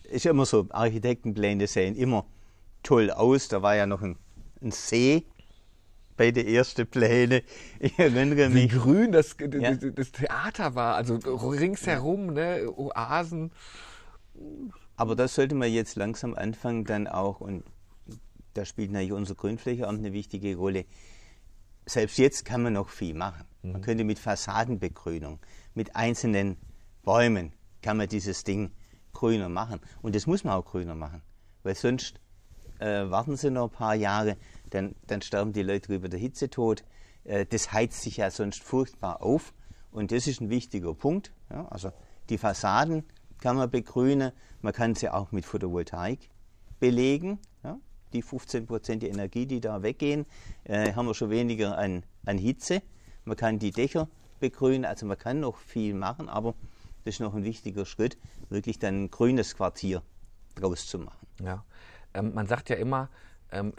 ist immer so, Architektenpläne sehen immer toll aus. Da war ja noch ein, ein See bei den ersten Plänen. <laughs> Ich erinnere mich. Wie grün das, ja. das, Theater war, also ringsherum, ne, Oasen. Aber das sollte man jetzt langsam anfangen, dann auch, und da spielt natürlich unser Grünflächeamt eine wichtige Rolle, selbst jetzt kann man noch viel machen. Man mhm. könnte mit Fassadenbegrünung, mit einzelnen Bäumen, kann man dieses Ding grüner machen. Und das muss man auch grüner machen. Weil sonst äh, warten sie noch ein paar Jahre, dann, dann sterben die Leute über der Hitze tot. Äh, das heizt sich ja sonst furchtbar auf. Und das ist ein wichtiger Punkt. Ja, also die Fassaden kann man begrünen, man kann sie auch mit Photovoltaik belegen. Die 15 Prozent Energie, die da weggehen, äh, haben wir schon weniger an, an Hitze. Man kann die Dächer begrünen, also man kann noch viel machen, aber das ist noch ein wichtiger Schritt, wirklich dann ein grünes Quartier draus zu machen. Ja, ähm, man sagt ja immer, ähm,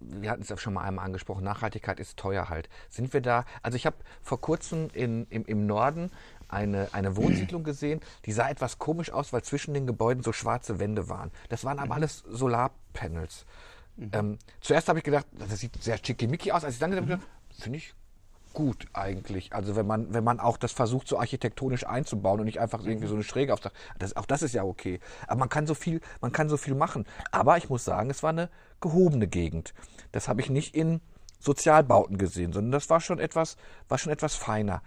wir hatten es ja schon mal einmal angesprochen, Nachhaltigkeit ist teuer halt. Sind wir da, also ich habe vor kurzem in, im, im Norden eine, eine Wohnsiedlung gesehen, die sah etwas komisch aus, weil zwischen den Gebäuden so schwarze Wände waren. Das waren aber alles Solarpanels. Mhm. Ähm, zuerst habe ich gedacht, das sieht sehr schickimicki aus. Als ich dann gesagt habe, finde ich gut eigentlich. Also wenn man, wenn man auch das versucht, so architektonisch einzubauen und nicht einfach irgendwie so eine Schräge auf das, auch das ist ja okay. Aber man kann so viel, man kann so viel machen. Aber ich muss sagen, es war eine gehobene Gegend. Das habe ich nicht in Sozialbauten gesehen, sondern das war schon etwas, war schon etwas feiner.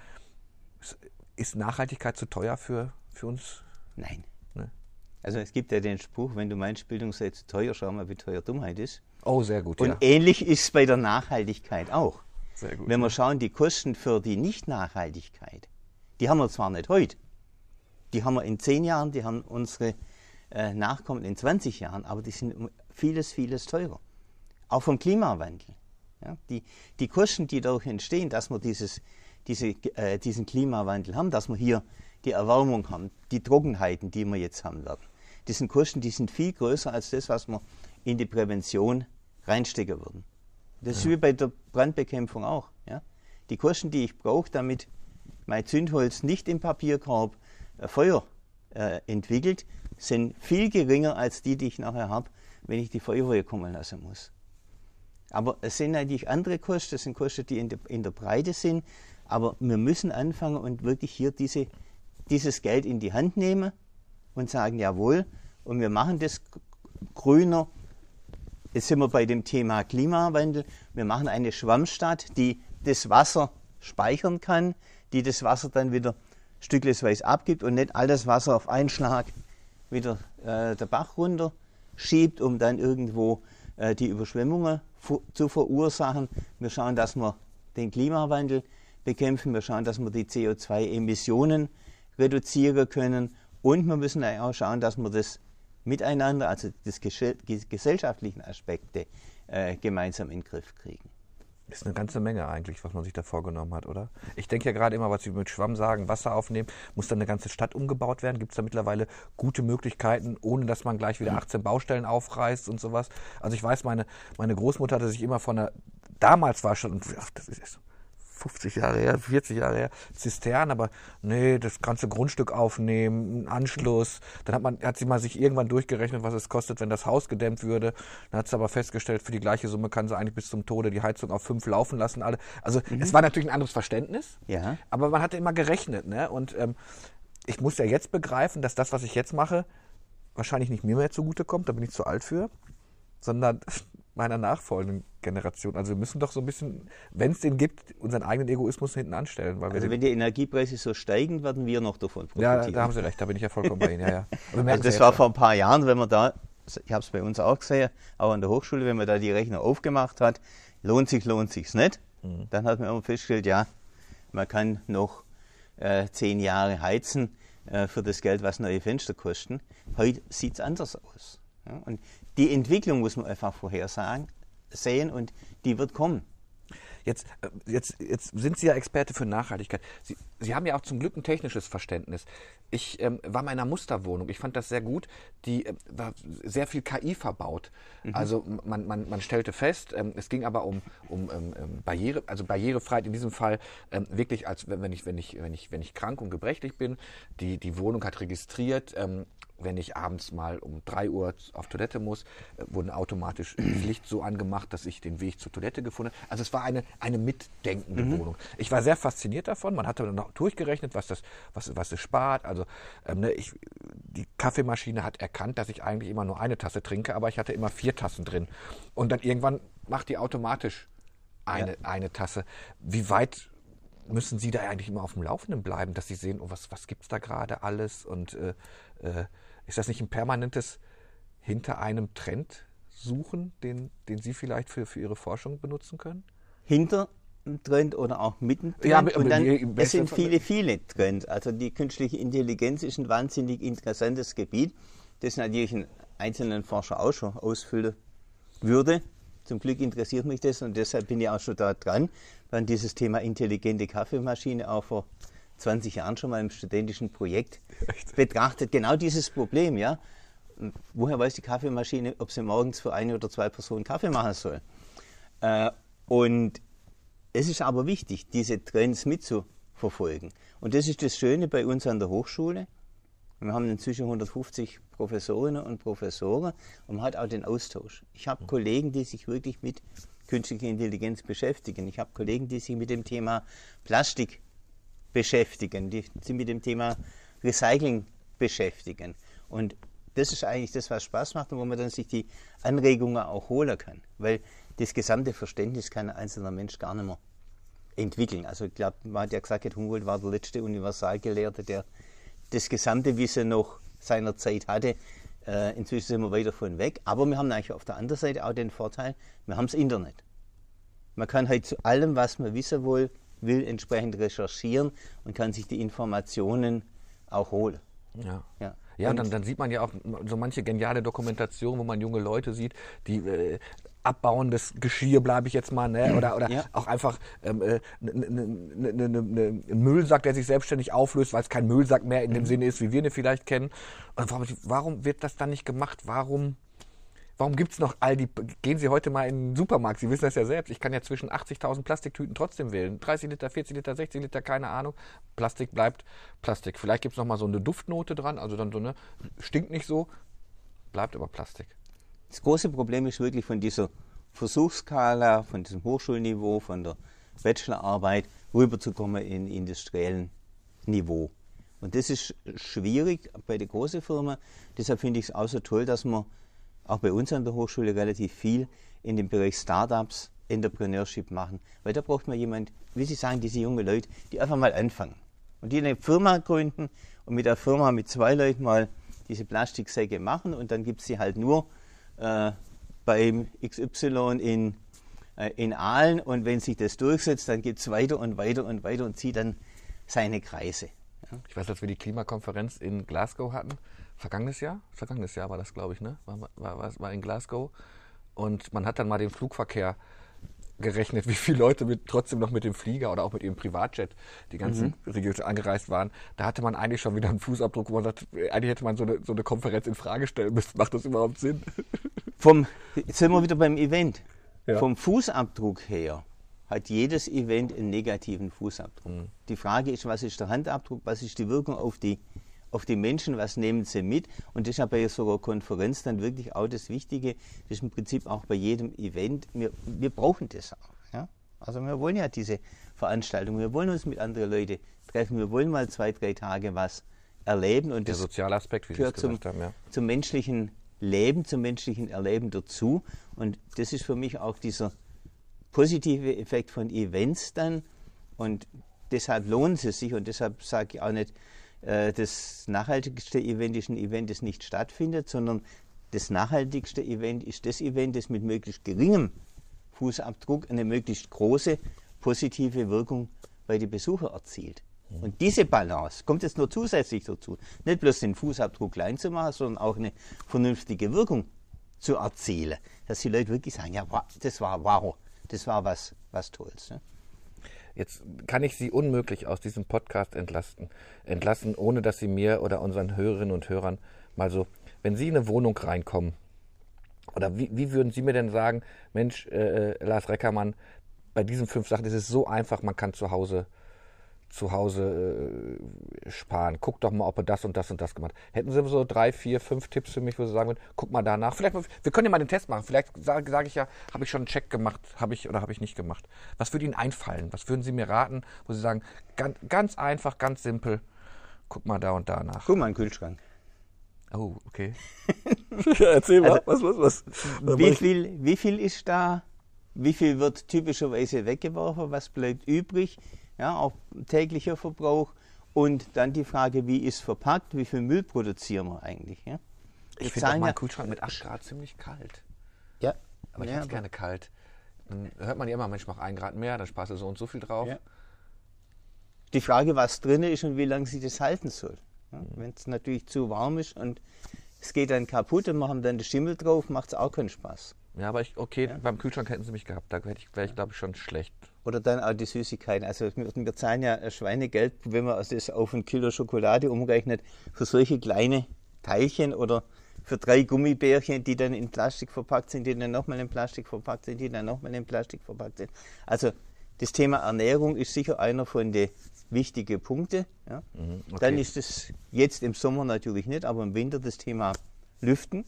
Ist Nachhaltigkeit zu teuer für, für uns? Nein. Ne? Also es gibt ja den Spruch, wenn du meinst, Bildung sei zu teuer, schau mal, wie teuer Dummheit ist. Oh, sehr gut. Und ja. ähnlich ist es bei der Nachhaltigkeit auch. Wenn wir schauen, die Kosten für die Nicht-Nachhaltigkeit, die haben wir zwar nicht heute, die haben wir in zehn Jahren, die haben unsere äh, Nachkommen in 20 Jahren, aber die sind vieles, vieles teurer. Auch vom Klimawandel. Ja, die, die Kosten, die dadurch entstehen, dass wir dieses, diese, äh, diesen Klimawandel haben, dass wir hier die Erwärmung haben, die Trockenheiten, die wir jetzt haben werden, die sind Kosten, die sind viel größer als das, was wir in die Prävention reinstecken würden. Das ist wie bei der Brandbekämpfung auch. Ja? Die Kosten, die ich brauche, damit mein Zündholz nicht im Papierkorb äh, Feuer äh, entwickelt, sind viel geringer als die, die ich nachher habe, wenn ich die Feuerwehr kommen lassen muss. Aber es sind eigentlich andere Kosten, es sind Kosten, die in der, in der Breite sind. Aber wir müssen anfangen und wirklich hier diese, dieses Geld in die Hand nehmen und sagen, jawohl, und wir machen das grüner, Jetzt sind wir bei dem Thema Klimawandel. Wir machen eine Schwammstadt, die das Wasser speichern kann, die das Wasser dann wieder stücklesweise abgibt und nicht alles Wasser auf einen Schlag wieder äh, der Bach runter schiebt, um dann irgendwo äh, die Überschwemmungen zu verursachen. Wir schauen, dass wir den Klimawandel bekämpfen. Wir schauen, dass wir die CO2-Emissionen reduzieren können. Und wir müssen auch schauen, dass wir das miteinander, also die gesellschaftlichen Aspekte äh, gemeinsam in den Griff kriegen. Das ist eine ganze Menge eigentlich, was man sich da vorgenommen hat, oder? Ich denke ja gerade immer, was Sie mit Schwamm sagen, Wasser aufnehmen, muss dann eine ganze Stadt umgebaut werden? Gibt es da mittlerweile gute Möglichkeiten, ohne dass man gleich wieder 18 Baustellen aufreißt und sowas? Also ich weiß, meine, meine Großmutter hatte sich immer von der, damals war schon, ach, das ist 50 Jahre her, 40 Jahre her, Zistern, aber nee, das ganze Grundstück aufnehmen, Anschluss. Dann hat man, hat sie mal sich irgendwann durchgerechnet, was es kostet, wenn das Haus gedämmt würde. Dann hat sie aber festgestellt, für die gleiche Summe kann sie eigentlich bis zum Tode die Heizung auf fünf laufen lassen. Alle. Also mhm. es war natürlich ein anderes Verständnis, ja. aber man hatte immer gerechnet. Ne? Und ähm, ich muss ja jetzt begreifen, dass das, was ich jetzt mache, wahrscheinlich nicht mir mehr zugutekommt, da bin ich zu alt für, sondern meiner nachfolgenden Generation. Also wir müssen doch so ein bisschen, wenn es den gibt, unseren eigenen Egoismus hinten anstellen. also wenn die Energiepreise so steigen, werden wir noch davon profitieren. Ja, da haben Sie recht, da bin ich ja vollkommen bei Ihnen. Ja, ja. Also das war vor ein paar Jahren, wenn man da, ich habe es bei uns auch gesehen, auch an der Hochschule, wenn man da die Rechner aufgemacht hat, lohnt sich, lohnt sich nicht. Mhm. Dann hat man immer festgestellt, ja, man kann noch äh, zehn Jahre heizen äh, für das Geld, was neue Fenster kosten. Heute sieht es anders aus. Ja, und die Entwicklung muss man einfach vorhersagen, sehen und die wird kommen. Jetzt, äh, jetzt, jetzt sind Sie ja Experte für Nachhaltigkeit. Sie, Sie haben ja auch zum Glück ein technisches Verständnis. Ich ähm, war in einer Musterwohnung. Ich fand das sehr gut. Die äh, war sehr viel KI verbaut. Mhm. Also man, man, man stellte fest, ähm, es ging aber um, um ähm, ähm Barriere, also Barrierefreiheit in diesem Fall ähm, wirklich, als wenn ich, wenn ich, wenn ich, wenn ich krank und gebrechlich bin. Die, die Wohnung hat registriert, ähm, wenn ich abends mal um 3 Uhr auf Toilette muss, äh, wurden automatisch das <clears throat> Licht so angemacht, dass ich den Weg zur Toilette gefunden habe. Also es war eine, eine mitdenkende mhm. Wohnung. Ich war sehr fasziniert davon. Man hatte dann auch durchgerechnet, was das, was, was es spart. Also ähm, ne, ich, die Kaffeemaschine hat erkannt, dass ich eigentlich immer nur eine Tasse trinke, aber ich hatte immer vier Tassen drin. Und dann irgendwann macht die automatisch eine, ja. eine Tasse. Wie weit müssen Sie da eigentlich immer auf dem Laufenden bleiben, dass Sie sehen, oh, was, was gibt es da gerade alles und äh, äh, ist das nicht ein permanentes hinter einem Trend suchen, den, den Sie vielleicht für, für Ihre Forschung benutzen können? Hinter Trend oder auch mittendrin. Ja, und dann, es sind viele, viele Trends. Also die künstliche Intelligenz ist ein wahnsinnig interessantes Gebiet, das natürlich einen einzelnen Forscher auch schon ausfüllen würde. Zum Glück interessiert mich das und deshalb bin ich auch schon da dran, weil dieses Thema intelligente Kaffeemaschine auch vor 20 Jahren schon mal im studentischen Projekt <laughs> betrachtet. Genau dieses Problem, ja. Woher weiß die Kaffeemaschine, ob sie morgens für eine oder zwei Personen Kaffee machen soll? Äh, und es ist aber wichtig, diese Trends mitzuverfolgen. Und das ist das Schöne bei uns an der Hochschule. Wir haben inzwischen 150 Professorinnen und Professoren und man hat auch den Austausch. Ich habe Kollegen, die sich wirklich mit künstlicher Intelligenz beschäftigen. Ich habe Kollegen, die sich mit dem Thema Plastik beschäftigen, die sich mit dem Thema Recycling beschäftigen. Und das ist eigentlich das, was Spaß macht und wo man dann sich die Anregungen auch holen kann. Weil das gesamte Verständnis kann ein einzelner Mensch gar nicht mehr entwickeln. Also ich glaube, man hat ja gesagt, Humboldt war der letzte Universalgelehrte, der das gesamte Wissen noch seiner Zeit hatte. Äh, inzwischen sind wir weit davon weg. Aber wir haben eigentlich auf der anderen Seite auch den Vorteil, wir haben das Internet. Man kann halt zu allem, was man wissen will, will entsprechend recherchieren und kann sich die Informationen auch holen. Ja. ja. Ja, und dann, dann sieht man ja auch so manche geniale Dokumentation, wo man junge Leute sieht, die äh, abbauendes Geschirr, bleibe ich jetzt mal, ne? oder, oder ja. auch einfach ähm, äh, ne, ne, ne, ne, ein Müllsack, der sich selbstständig auflöst, weil es kein Müllsack mehr in dem mhm. Sinne ist, wie wir ihn vielleicht kennen. Und warum, warum wird das dann nicht gemacht? Warum Warum gibt es noch all die. Gehen Sie heute mal in den Supermarkt, Sie wissen das ja selbst. Ich kann ja zwischen 80.000 Plastiktüten trotzdem wählen. 30 Liter, 40 Liter, 60 Liter, keine Ahnung. Plastik bleibt Plastik. Vielleicht gibt es mal so eine Duftnote dran, also dann so eine. Stinkt nicht so, bleibt aber Plastik. Das große Problem ist wirklich von dieser Versuchsskala, von diesem Hochschulniveau, von der Bachelorarbeit rüberzukommen in industriellen Niveau. Und das ist schwierig bei der großen Firma. Deshalb finde ich es auch so toll, dass man auch bei uns an der Hochschule relativ viel in dem Bereich Startups, Entrepreneurship machen. Weil da braucht man jemand, wie Sie sagen, diese jungen Leute, die einfach mal anfangen. Und die eine Firma gründen und mit der Firma mit zwei Leuten mal diese Plastiksäcke machen und dann gibt es sie halt nur äh, beim XY in, äh, in Aalen und wenn sich das durchsetzt, dann geht es weiter und weiter und weiter und zieht dann seine Kreise. Ja. Ich weiß, als wir die Klimakonferenz in Glasgow hatten, vergangenes Jahr? Vergangenes Jahr war das, glaube ich, ne? War, war, war in Glasgow. Und man hat dann mal den Flugverkehr gerechnet, <laughs> wie viele Leute mit, trotzdem noch mit dem Flieger oder auch mit ihrem Privatjet die ganzen mhm. Regionen angereist waren. Da hatte man eigentlich schon wieder einen Fußabdruck, wo man sagt, eigentlich hätte man so eine, so eine Konferenz in Frage stellen müssen. Macht das überhaupt Sinn? <laughs> Vom, jetzt sind wir wieder beim Event. Ja. Vom Fußabdruck her hat jedes Event einen negativen Fußabdruck. Mhm. Die Frage ist, was ist der Handabdruck, was ist die Wirkung auf die auf die Menschen, was nehmen sie mit. Und das ist ja bei so einer Konferenz dann wirklich auch das Wichtige. Das ist im Prinzip auch bei jedem Event. Wir, wir brauchen das auch. Ja? Also wir wollen ja diese Veranstaltung. Wir wollen uns mit anderen Leuten treffen. Wir wollen mal zwei, drei Tage was erleben. Und Der soziale Aspekt, wie gehört zum, haben, ja. zum menschlichen Leben, zum menschlichen Erleben dazu. Und das ist für mich auch dieser positive Effekt von Events dann. Und deshalb lohnt es sich und deshalb sage ich auch nicht, äh, das nachhaltigste Event ist ein Event, das nicht stattfindet, sondern das nachhaltigste Event ist das Event, das mit möglichst geringem Fußabdruck eine möglichst große positive Wirkung bei den Besuchern erzielt. Mhm. Und diese Balance kommt jetzt nur zusätzlich dazu. Nicht bloß den Fußabdruck klein zu machen, sondern auch eine vernünftige Wirkung zu erzielen. Dass die Leute wirklich sagen, ja, das war wow, das war was, was Tolles. Ne? Jetzt kann ich Sie unmöglich aus diesem Podcast entlasten, entlassen, ohne dass Sie mir oder unseren Hörerinnen und Hörern mal so, wenn Sie in eine Wohnung reinkommen, oder wie, wie würden Sie mir denn sagen, Mensch, äh, äh Lars Reckermann, bei diesen fünf Sachen ist es so einfach, man kann zu Hause zu Hause äh, sparen. Guck doch mal, ob er das und das und das gemacht hat. Hätten Sie so drei, vier, fünf Tipps für mich, wo Sie sagen würden, guck mal danach. Vielleicht, wir können ja mal den Test machen. Vielleicht sage sag ich ja, habe ich schon einen Check gemacht, habe ich oder habe ich nicht gemacht. Was würde Ihnen einfallen? Was würden Sie mir raten, wo Sie sagen, ganz, ganz einfach, ganz simpel, guck mal da und da nach. Guck mal in den Kühlschrank. Oh, okay. <laughs> ja, erzähl mal, also, was, was, was. Wie viel, wie viel ist da? Wie viel wird typischerweise weggeworfen? Was bleibt übrig? Ja, auch täglicher Verbrauch. Und dann die Frage, wie ist verpackt, wie viel Müll produzieren wir eigentlich? Ja? Ich finde meinen Kühlschrank mit 8 Grad ziemlich kalt. Ja. Aber ich ja, hätte gerne kalt. Dann hört man ja immer, Mensch, mach einen Grad mehr, dann sparst du so und so viel drauf. Ja. Die Frage, was drin ist und wie lange sich das halten soll. Ja, Wenn es natürlich zu warm ist und es geht dann kaputt und machen dann den Schimmel drauf, macht es auch keinen Spaß. Ja, aber ich, okay, beim Kühlschrank hätten sie mich gehabt. Da wäre ich, wär ich glaube ich, schon schlecht. Oder dann auch die Süßigkeiten. Also wir, zahlen ja ein Schweinegeld, wenn man das auf ein Kilo Schokolade umrechnet, für solche kleine Teilchen oder für drei Gummibärchen, die dann in Plastik verpackt sind, die dann nochmal in Plastik verpackt sind, die dann nochmal in Plastik verpackt sind. Also das Thema Ernährung ist sicher einer von den wichtigen Punkten. Ja. Mhm, okay. Dann ist es jetzt im Sommer natürlich nicht, aber im Winter das Thema Lüften.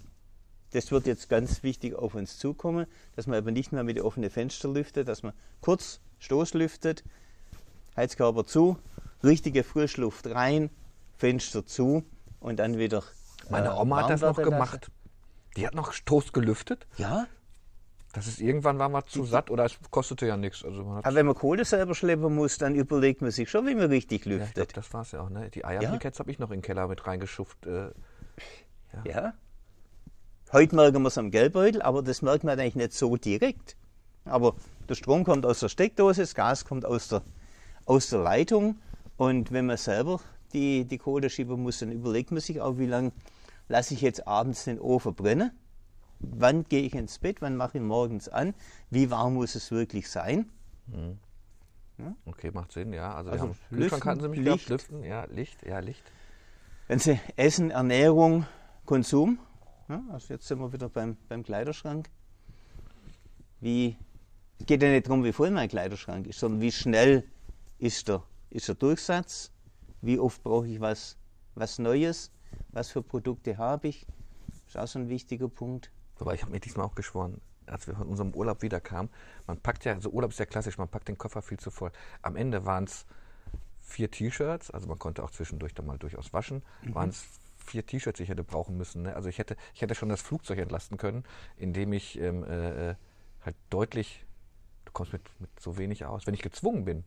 Das wird jetzt ganz wichtig auf uns zukommen, dass man aber nicht mehr mit offenen Fenstern lüftet, dass man kurz Stoßlüftet, Heizkörper zu, richtige Frischluft rein, Fenster zu und dann wieder. Meine äh, Oma hat das noch gemacht. Die hat noch Toast gelüftet. Ja, Das ist irgendwann waren wir zu satt oder es kostete ja nichts. Also man aber wenn man Kohle selber schleppen muss, dann überlegt man sich schon, wie man richtig ja, ich glaub, lüftet. das war es ja auch. Ne? Die Eierbriketts habe ich noch in den Keller mit reingeschufft. Äh, Ja. Heute merken wir es am Geldbeutel, aber das merkt man eigentlich nicht so direkt. Aber der Strom kommt aus der Steckdose, das Gas kommt aus der, aus der Leitung. Und wenn man selber die, die Kohle schieben muss, dann überlegt man sich auch, wie lange lasse ich jetzt abends den Ofen brennen. Wann gehe ich ins Bett, wann mache ich ihn morgens an, wie warm muss es wirklich sein. okay, macht Sinn, ja. Also, Also wir Lüften, hatten sie mich Licht. gehabt. Lüften, ja, Licht, ja, Licht. Wenn Sie Essen, Ernährung, Konsum, ja, also jetzt sind wir wieder beim, beim Kleiderschrank. Wie, es geht ja nicht darum, wie voll mein Kleiderschrank ist, sondern wie schnell ist der, ist der Durchsatz, wie oft brauche ich was, was Neues, was für Produkte habe ich. ist auch so ein wichtiger Punkt. Aber ich habe mir diesmal auch geschworen, als wir von unserem Urlaub wiederkamen, man packt ja, so Urlaub ist ja klassisch, man packt den Koffer viel zu voll. Am Ende waren es vier T-Shirts, also man konnte auch zwischendurch dann mal durchaus waschen, waren es vier T-Shirts, die ich hätte brauchen müssen. Ne? Also ich hätte, ich hätte schon das Flugzeug entlasten können, indem ich ähm, äh, äh, halt deutlich, du kommst mit, mit so wenig aus. Wenn ich gezwungen bin,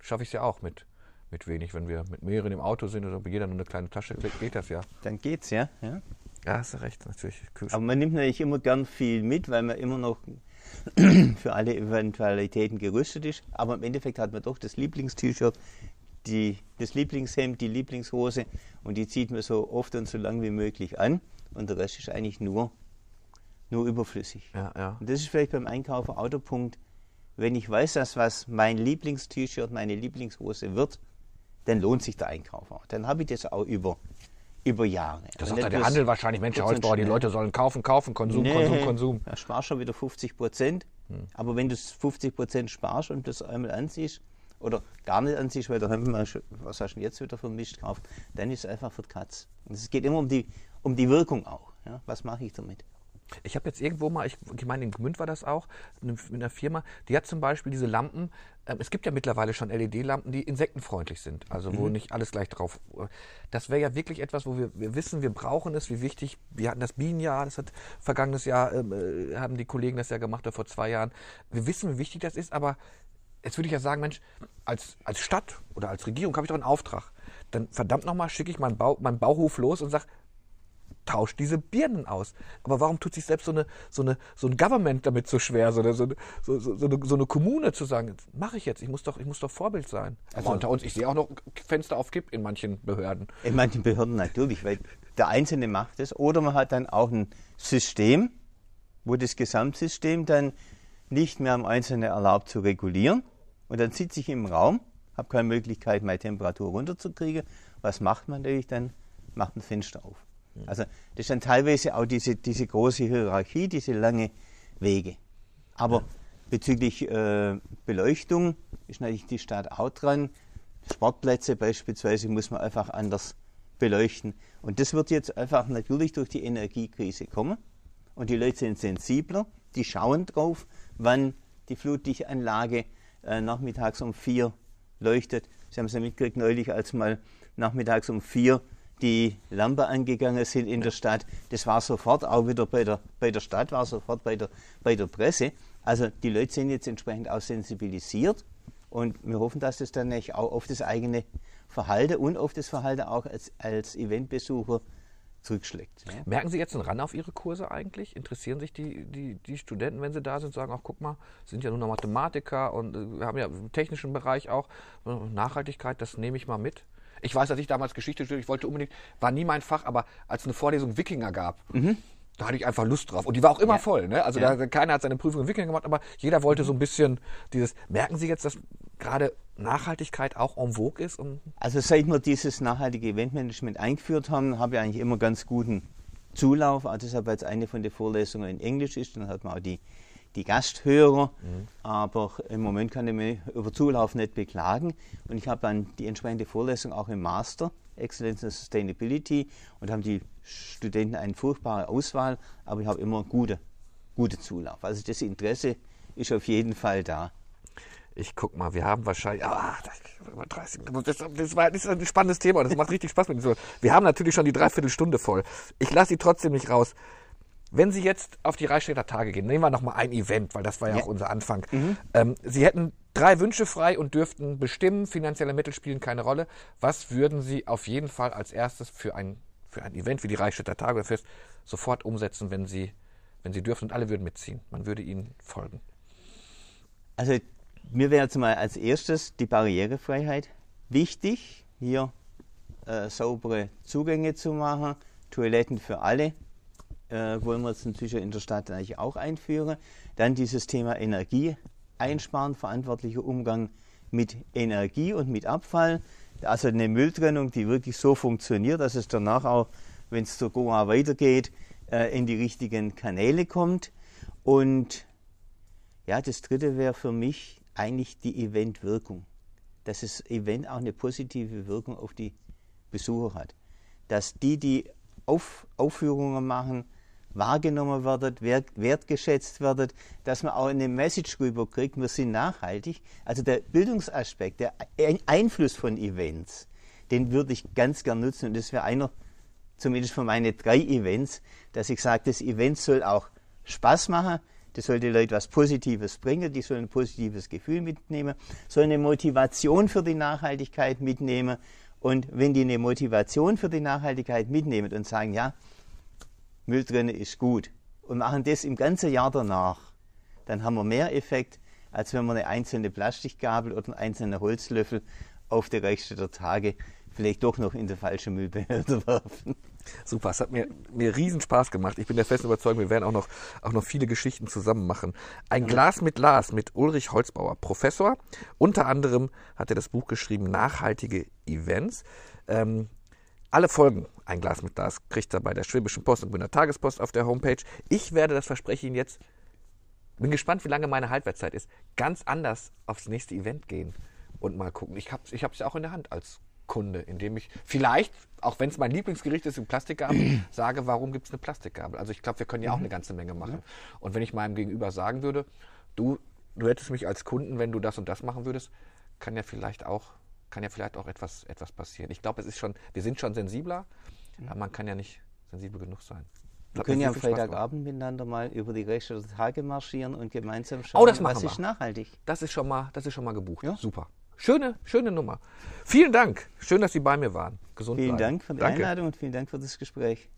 schaffe ich es ja auch mit, mit wenig. Wenn wir mit mehreren im Auto sind oder jeder nur eine kleine Tasche kriegt, geht das ja. Dann geht's, ja. ja. Ja, hast du recht, natürlich. Kühlschrank. Aber man nimmt natürlich immer gern viel mit, weil man immer noch <clears throat> für alle Eventualitäten gerüstet ist. Aber im Endeffekt hat man doch das Lieblingst-T-Shirt, die, das Lieblingshemd, die Lieblingshose und die zieht man so oft und so lang wie möglich an. Und der Rest ist eigentlich nur, nur überflüssig. Ja, ja. Und das ist vielleicht beim Einkaufen auch der Punkt, wenn ich weiß, dass was mein Lieblingst-T-Shirt, meine Lieblingshose wird, dann lohnt sich der Einkauf auch. Dann habe ich das auch über, über Jahre. Das Und sagt ja der Handel wahrscheinlich, Mensch, Holzbauer, die. Leute sollen kaufen, kaufen, Konsum, Konsum, Konsum. Da sparst schon wieder 50 Prozent. Hm. Aber wenn du 50 Prozent sparst und das einmal ansiehst, oder gar nicht ansiehst, weil da haben wir schon, was hast du jetzt wieder für Mist gekauft, dann ist es einfach für die Katz. Und es geht immer um die, um die Wirkung auch. Ja? Was mache ich damit? Ich habe jetzt irgendwo mal, ich, ich meine, in Gmünd war das auch, mit einer Firma, die hat zum Beispiel diese Lampen, ähm, es gibt ja mittlerweile schon LED-Lampen, die insektenfreundlich sind, also wo nicht alles gleich drauf. Das wäre ja wirklich etwas, wo wir, wir wissen, wir brauchen es, wie wichtig, wir hatten das Bienenjahr, das hat vergangenes Jahr, ähm, äh, haben die Kollegen das ja gemacht, oder vor zwei Jahren. Wir wissen, wie wichtig das ist, aber jetzt würde ich ja sagen, Mensch, als, als Stadt oder als Regierung habe ich doch einen Auftrag. Dann verdammt nochmal schicke ich meinen, Bau, meinen Bauhof los und sage, tauscht diese Birnen aus. Aber warum tut sich selbst so, eine, so, eine, so ein Government damit so schwer, so eine, so, eine- so, so, eine, so eine Kommune zu sagen, mache ich jetzt, ich muss doch, ich muss doch Vorbild sein. Aber unter uns, ich sehe auch noch Fenster auf Kipp in manchen Behörden. In manchen Behörden natürlich, weil der Einzelne macht es. Oder man hat dann auch ein System, wo das Gesamtsystem dann nicht mehr am Einzelnen erlaubt zu regulieren. Und dann sitze ich im Raum, habe keine Möglichkeit, meine Temperatur runterzukriegen. Was macht man natürlich dann? Macht ein Fenster auf. Also das ist dann teilweise auch diese, diese große Hierarchie, diese lange Wege. Aber bezüglich äh, Beleuchtung ist natürlich die Stadt auch dran. Sportplätze beispielsweise muss man einfach anders beleuchten. Und das wird jetzt einfach natürlich durch die Energiekrise kommen. Und die Leute sind sensibler, die schauen drauf, wann die Flutlichtanlage äh, nachmittags um vier leuchtet. Sie haben es ja mitgekriegt neulich, als mal nachmittags um vier die Lampe angegangen sind in der Stadt. Das war sofort auch wieder bei der, bei der Stadt, war sofort bei der, bei der Presse. Also die Leute sind jetzt entsprechend auch sensibilisiert und wir hoffen, dass das dann auch auf das eigene Verhalten und auf das Verhalten auch als, als Eventbesucher zurückschlägt. Ja. Merken Sie jetzt einen Ran auf Ihre Kurse eigentlich? Interessieren sich die, die, die Studenten, wenn sie da sind, sagen, ach guck mal, sind ja nur noch Mathematiker und äh, wir haben ja im technischen Bereich auch äh, Nachhaltigkeit, das nehme ich mal mit. Ich weiß, dass ich damals Geschichte studiert, ich wollte unbedingt, war nie mein Fach, aber als es eine Vorlesung Wikinger gab, da hatte ich einfach Lust drauf. Und die war auch immer Ja. voll. Ne? Also Ja. da, keiner hat seine Prüfung in Wikinger gemacht, aber jeder wollte so ein bisschen dieses. Merken Sie jetzt, dass gerade Nachhaltigkeit auch en vogue ist? Also seit wir dieses nachhaltige Eventmanagement eingeführt haben, habe ich eigentlich immer ganz guten Zulauf. Auch deshalb, weil es eine von den Vorlesungen in Englisch ist, dann hat man auch die, die Gasthörer. Aber im Moment kann ich mich über Zulauf nicht beklagen. Und ich habe dann die entsprechende Vorlesung auch im Master, Excellence and Sustainability, und haben die Studenten eine furchtbare Auswahl, aber ich habe immer gute, gute Zulauf. Also das Interesse ist auf jeden Fall da. ich guck mal, wir haben wahrscheinlich. Ah, das, 30, das, das war das ist ein spannendes Thema. Das macht richtig Spaß mit Ihnen. Wir haben natürlich schon die Dreiviertelstunde voll. Ich lasse Sie trotzdem nicht raus. Wenn Sie jetzt auf die Reichstädter Tage gehen, nehmen wir noch mal ein Event, weil das war ja, Ja. auch unser Anfang. Ähm, Sie hätten drei Wünsche frei und dürften bestimmen, finanzielle Mittel spielen keine Rolle. Was würden Sie auf jeden Fall als erstes für ein, für ein Event wie die Reichstädter Tage oder Fest sofort umsetzen, wenn Sie, wenn Sie dürfen und alle würden mitziehen? Man würde Ihnen folgen. Also mir wäre jetzt mal als erstes die Barrierefreiheit wichtig, hier äh, saubere Zugänge zu machen, Toiletten für alle, äh, wollen wir jetzt inzwischen in der Stadt eigentlich auch einführen. Dann dieses Thema Energie einsparen, verantwortlicher Umgang mit Energie und mit Abfall. Also eine Mülltrennung, die wirklich so funktioniert, dass es danach auch, wenn es zur Goa weitergeht, äh, in die richtigen Kanäle kommt. Und ja, das dritte wäre für mich eigentlich die Eventwirkung. Dass das Event auch eine positive Wirkung auf die Besucher hat. Dass die, die auf, Aufführungen machen, wahrgenommen werden, wert, wertgeschätzt werden, dass man auch eine Message rüberkriegt, wir sind nachhaltig. Also der Bildungsaspekt, der Ein- Einfluss von Events, den würde ich ganz gern nutzen und das wäre einer, zumindest für meine drei Events, dass ich sage, das Event soll auch Spaß machen, das soll den Leuten was Positives bringen, die sollen ein positives Gefühl mitnehmen, soll eine Motivation für die Nachhaltigkeit mitnehmen. Und wenn die eine Motivation für die Nachhaltigkeit mitnehmen und sagen, ja, Mülltrenne ist gut und machen das im ganzen Jahr danach, dann haben wir mehr Effekt, als wenn wir eine einzelne Plastikgabel oder einen einzelnen Holzlöffel auf der Reichstädter Tage vielleicht doch noch in der falschen Müllbehälter <laughs> werfen. Super, es hat mir, mir riesen Spaß gemacht. Ich bin der festen Überzeugung, wir werden auch noch, auch noch viele Geschichten zusammen machen. Ein Glas mit Lars mit Ulrich Holzbauer, Professor. Unter anderem hat er das Buch geschrieben, Nachhaltige Events. Ähm, alle Folgen, ein Glas mit Glas, kriegt er bei der Schwäbischen Post und bei der Tagespost auf der Homepage. Ich werde, das verspreche ich Ihnen jetzt, bin gespannt, wie lange meine Halbwertszeit ist, ganz anders aufs nächste Event gehen und mal gucken. Ich habe es ich hab's ja auch in der Hand als Kunde, indem ich vielleicht, auch wenn es mein Lieblingsgericht ist, in Plastikgabel, <clears throat> sage, warum gibt es eine Plastikgabel? Also ich glaube, wir können ja auch eine ganze Menge machen. Und wenn ich meinem Gegenüber sagen würde, du, du hättest mich als Kunden, wenn du das und das machen würdest, kann ja vielleicht auch, kann ja vielleicht auch etwas, etwas passieren. Ich glaube, es ist schon, wir sind schon sensibler, aber man kann ja nicht sensibel genug sein. Wir können ja am. Freitagabend miteinander mal über die Reichstädter Tage marschieren und gemeinsam schauen, Oh, das machen was wir. ist nachhaltig. Das ist schon mal, das ist schon mal gebucht. Ja. Super. Schöne, schöne Nummer. Vielen Dank. Schön, dass Sie bei mir waren. Gesund Vielen bleiben. Dank für die Danke. Einladung und vielen Dank für das Gespräch.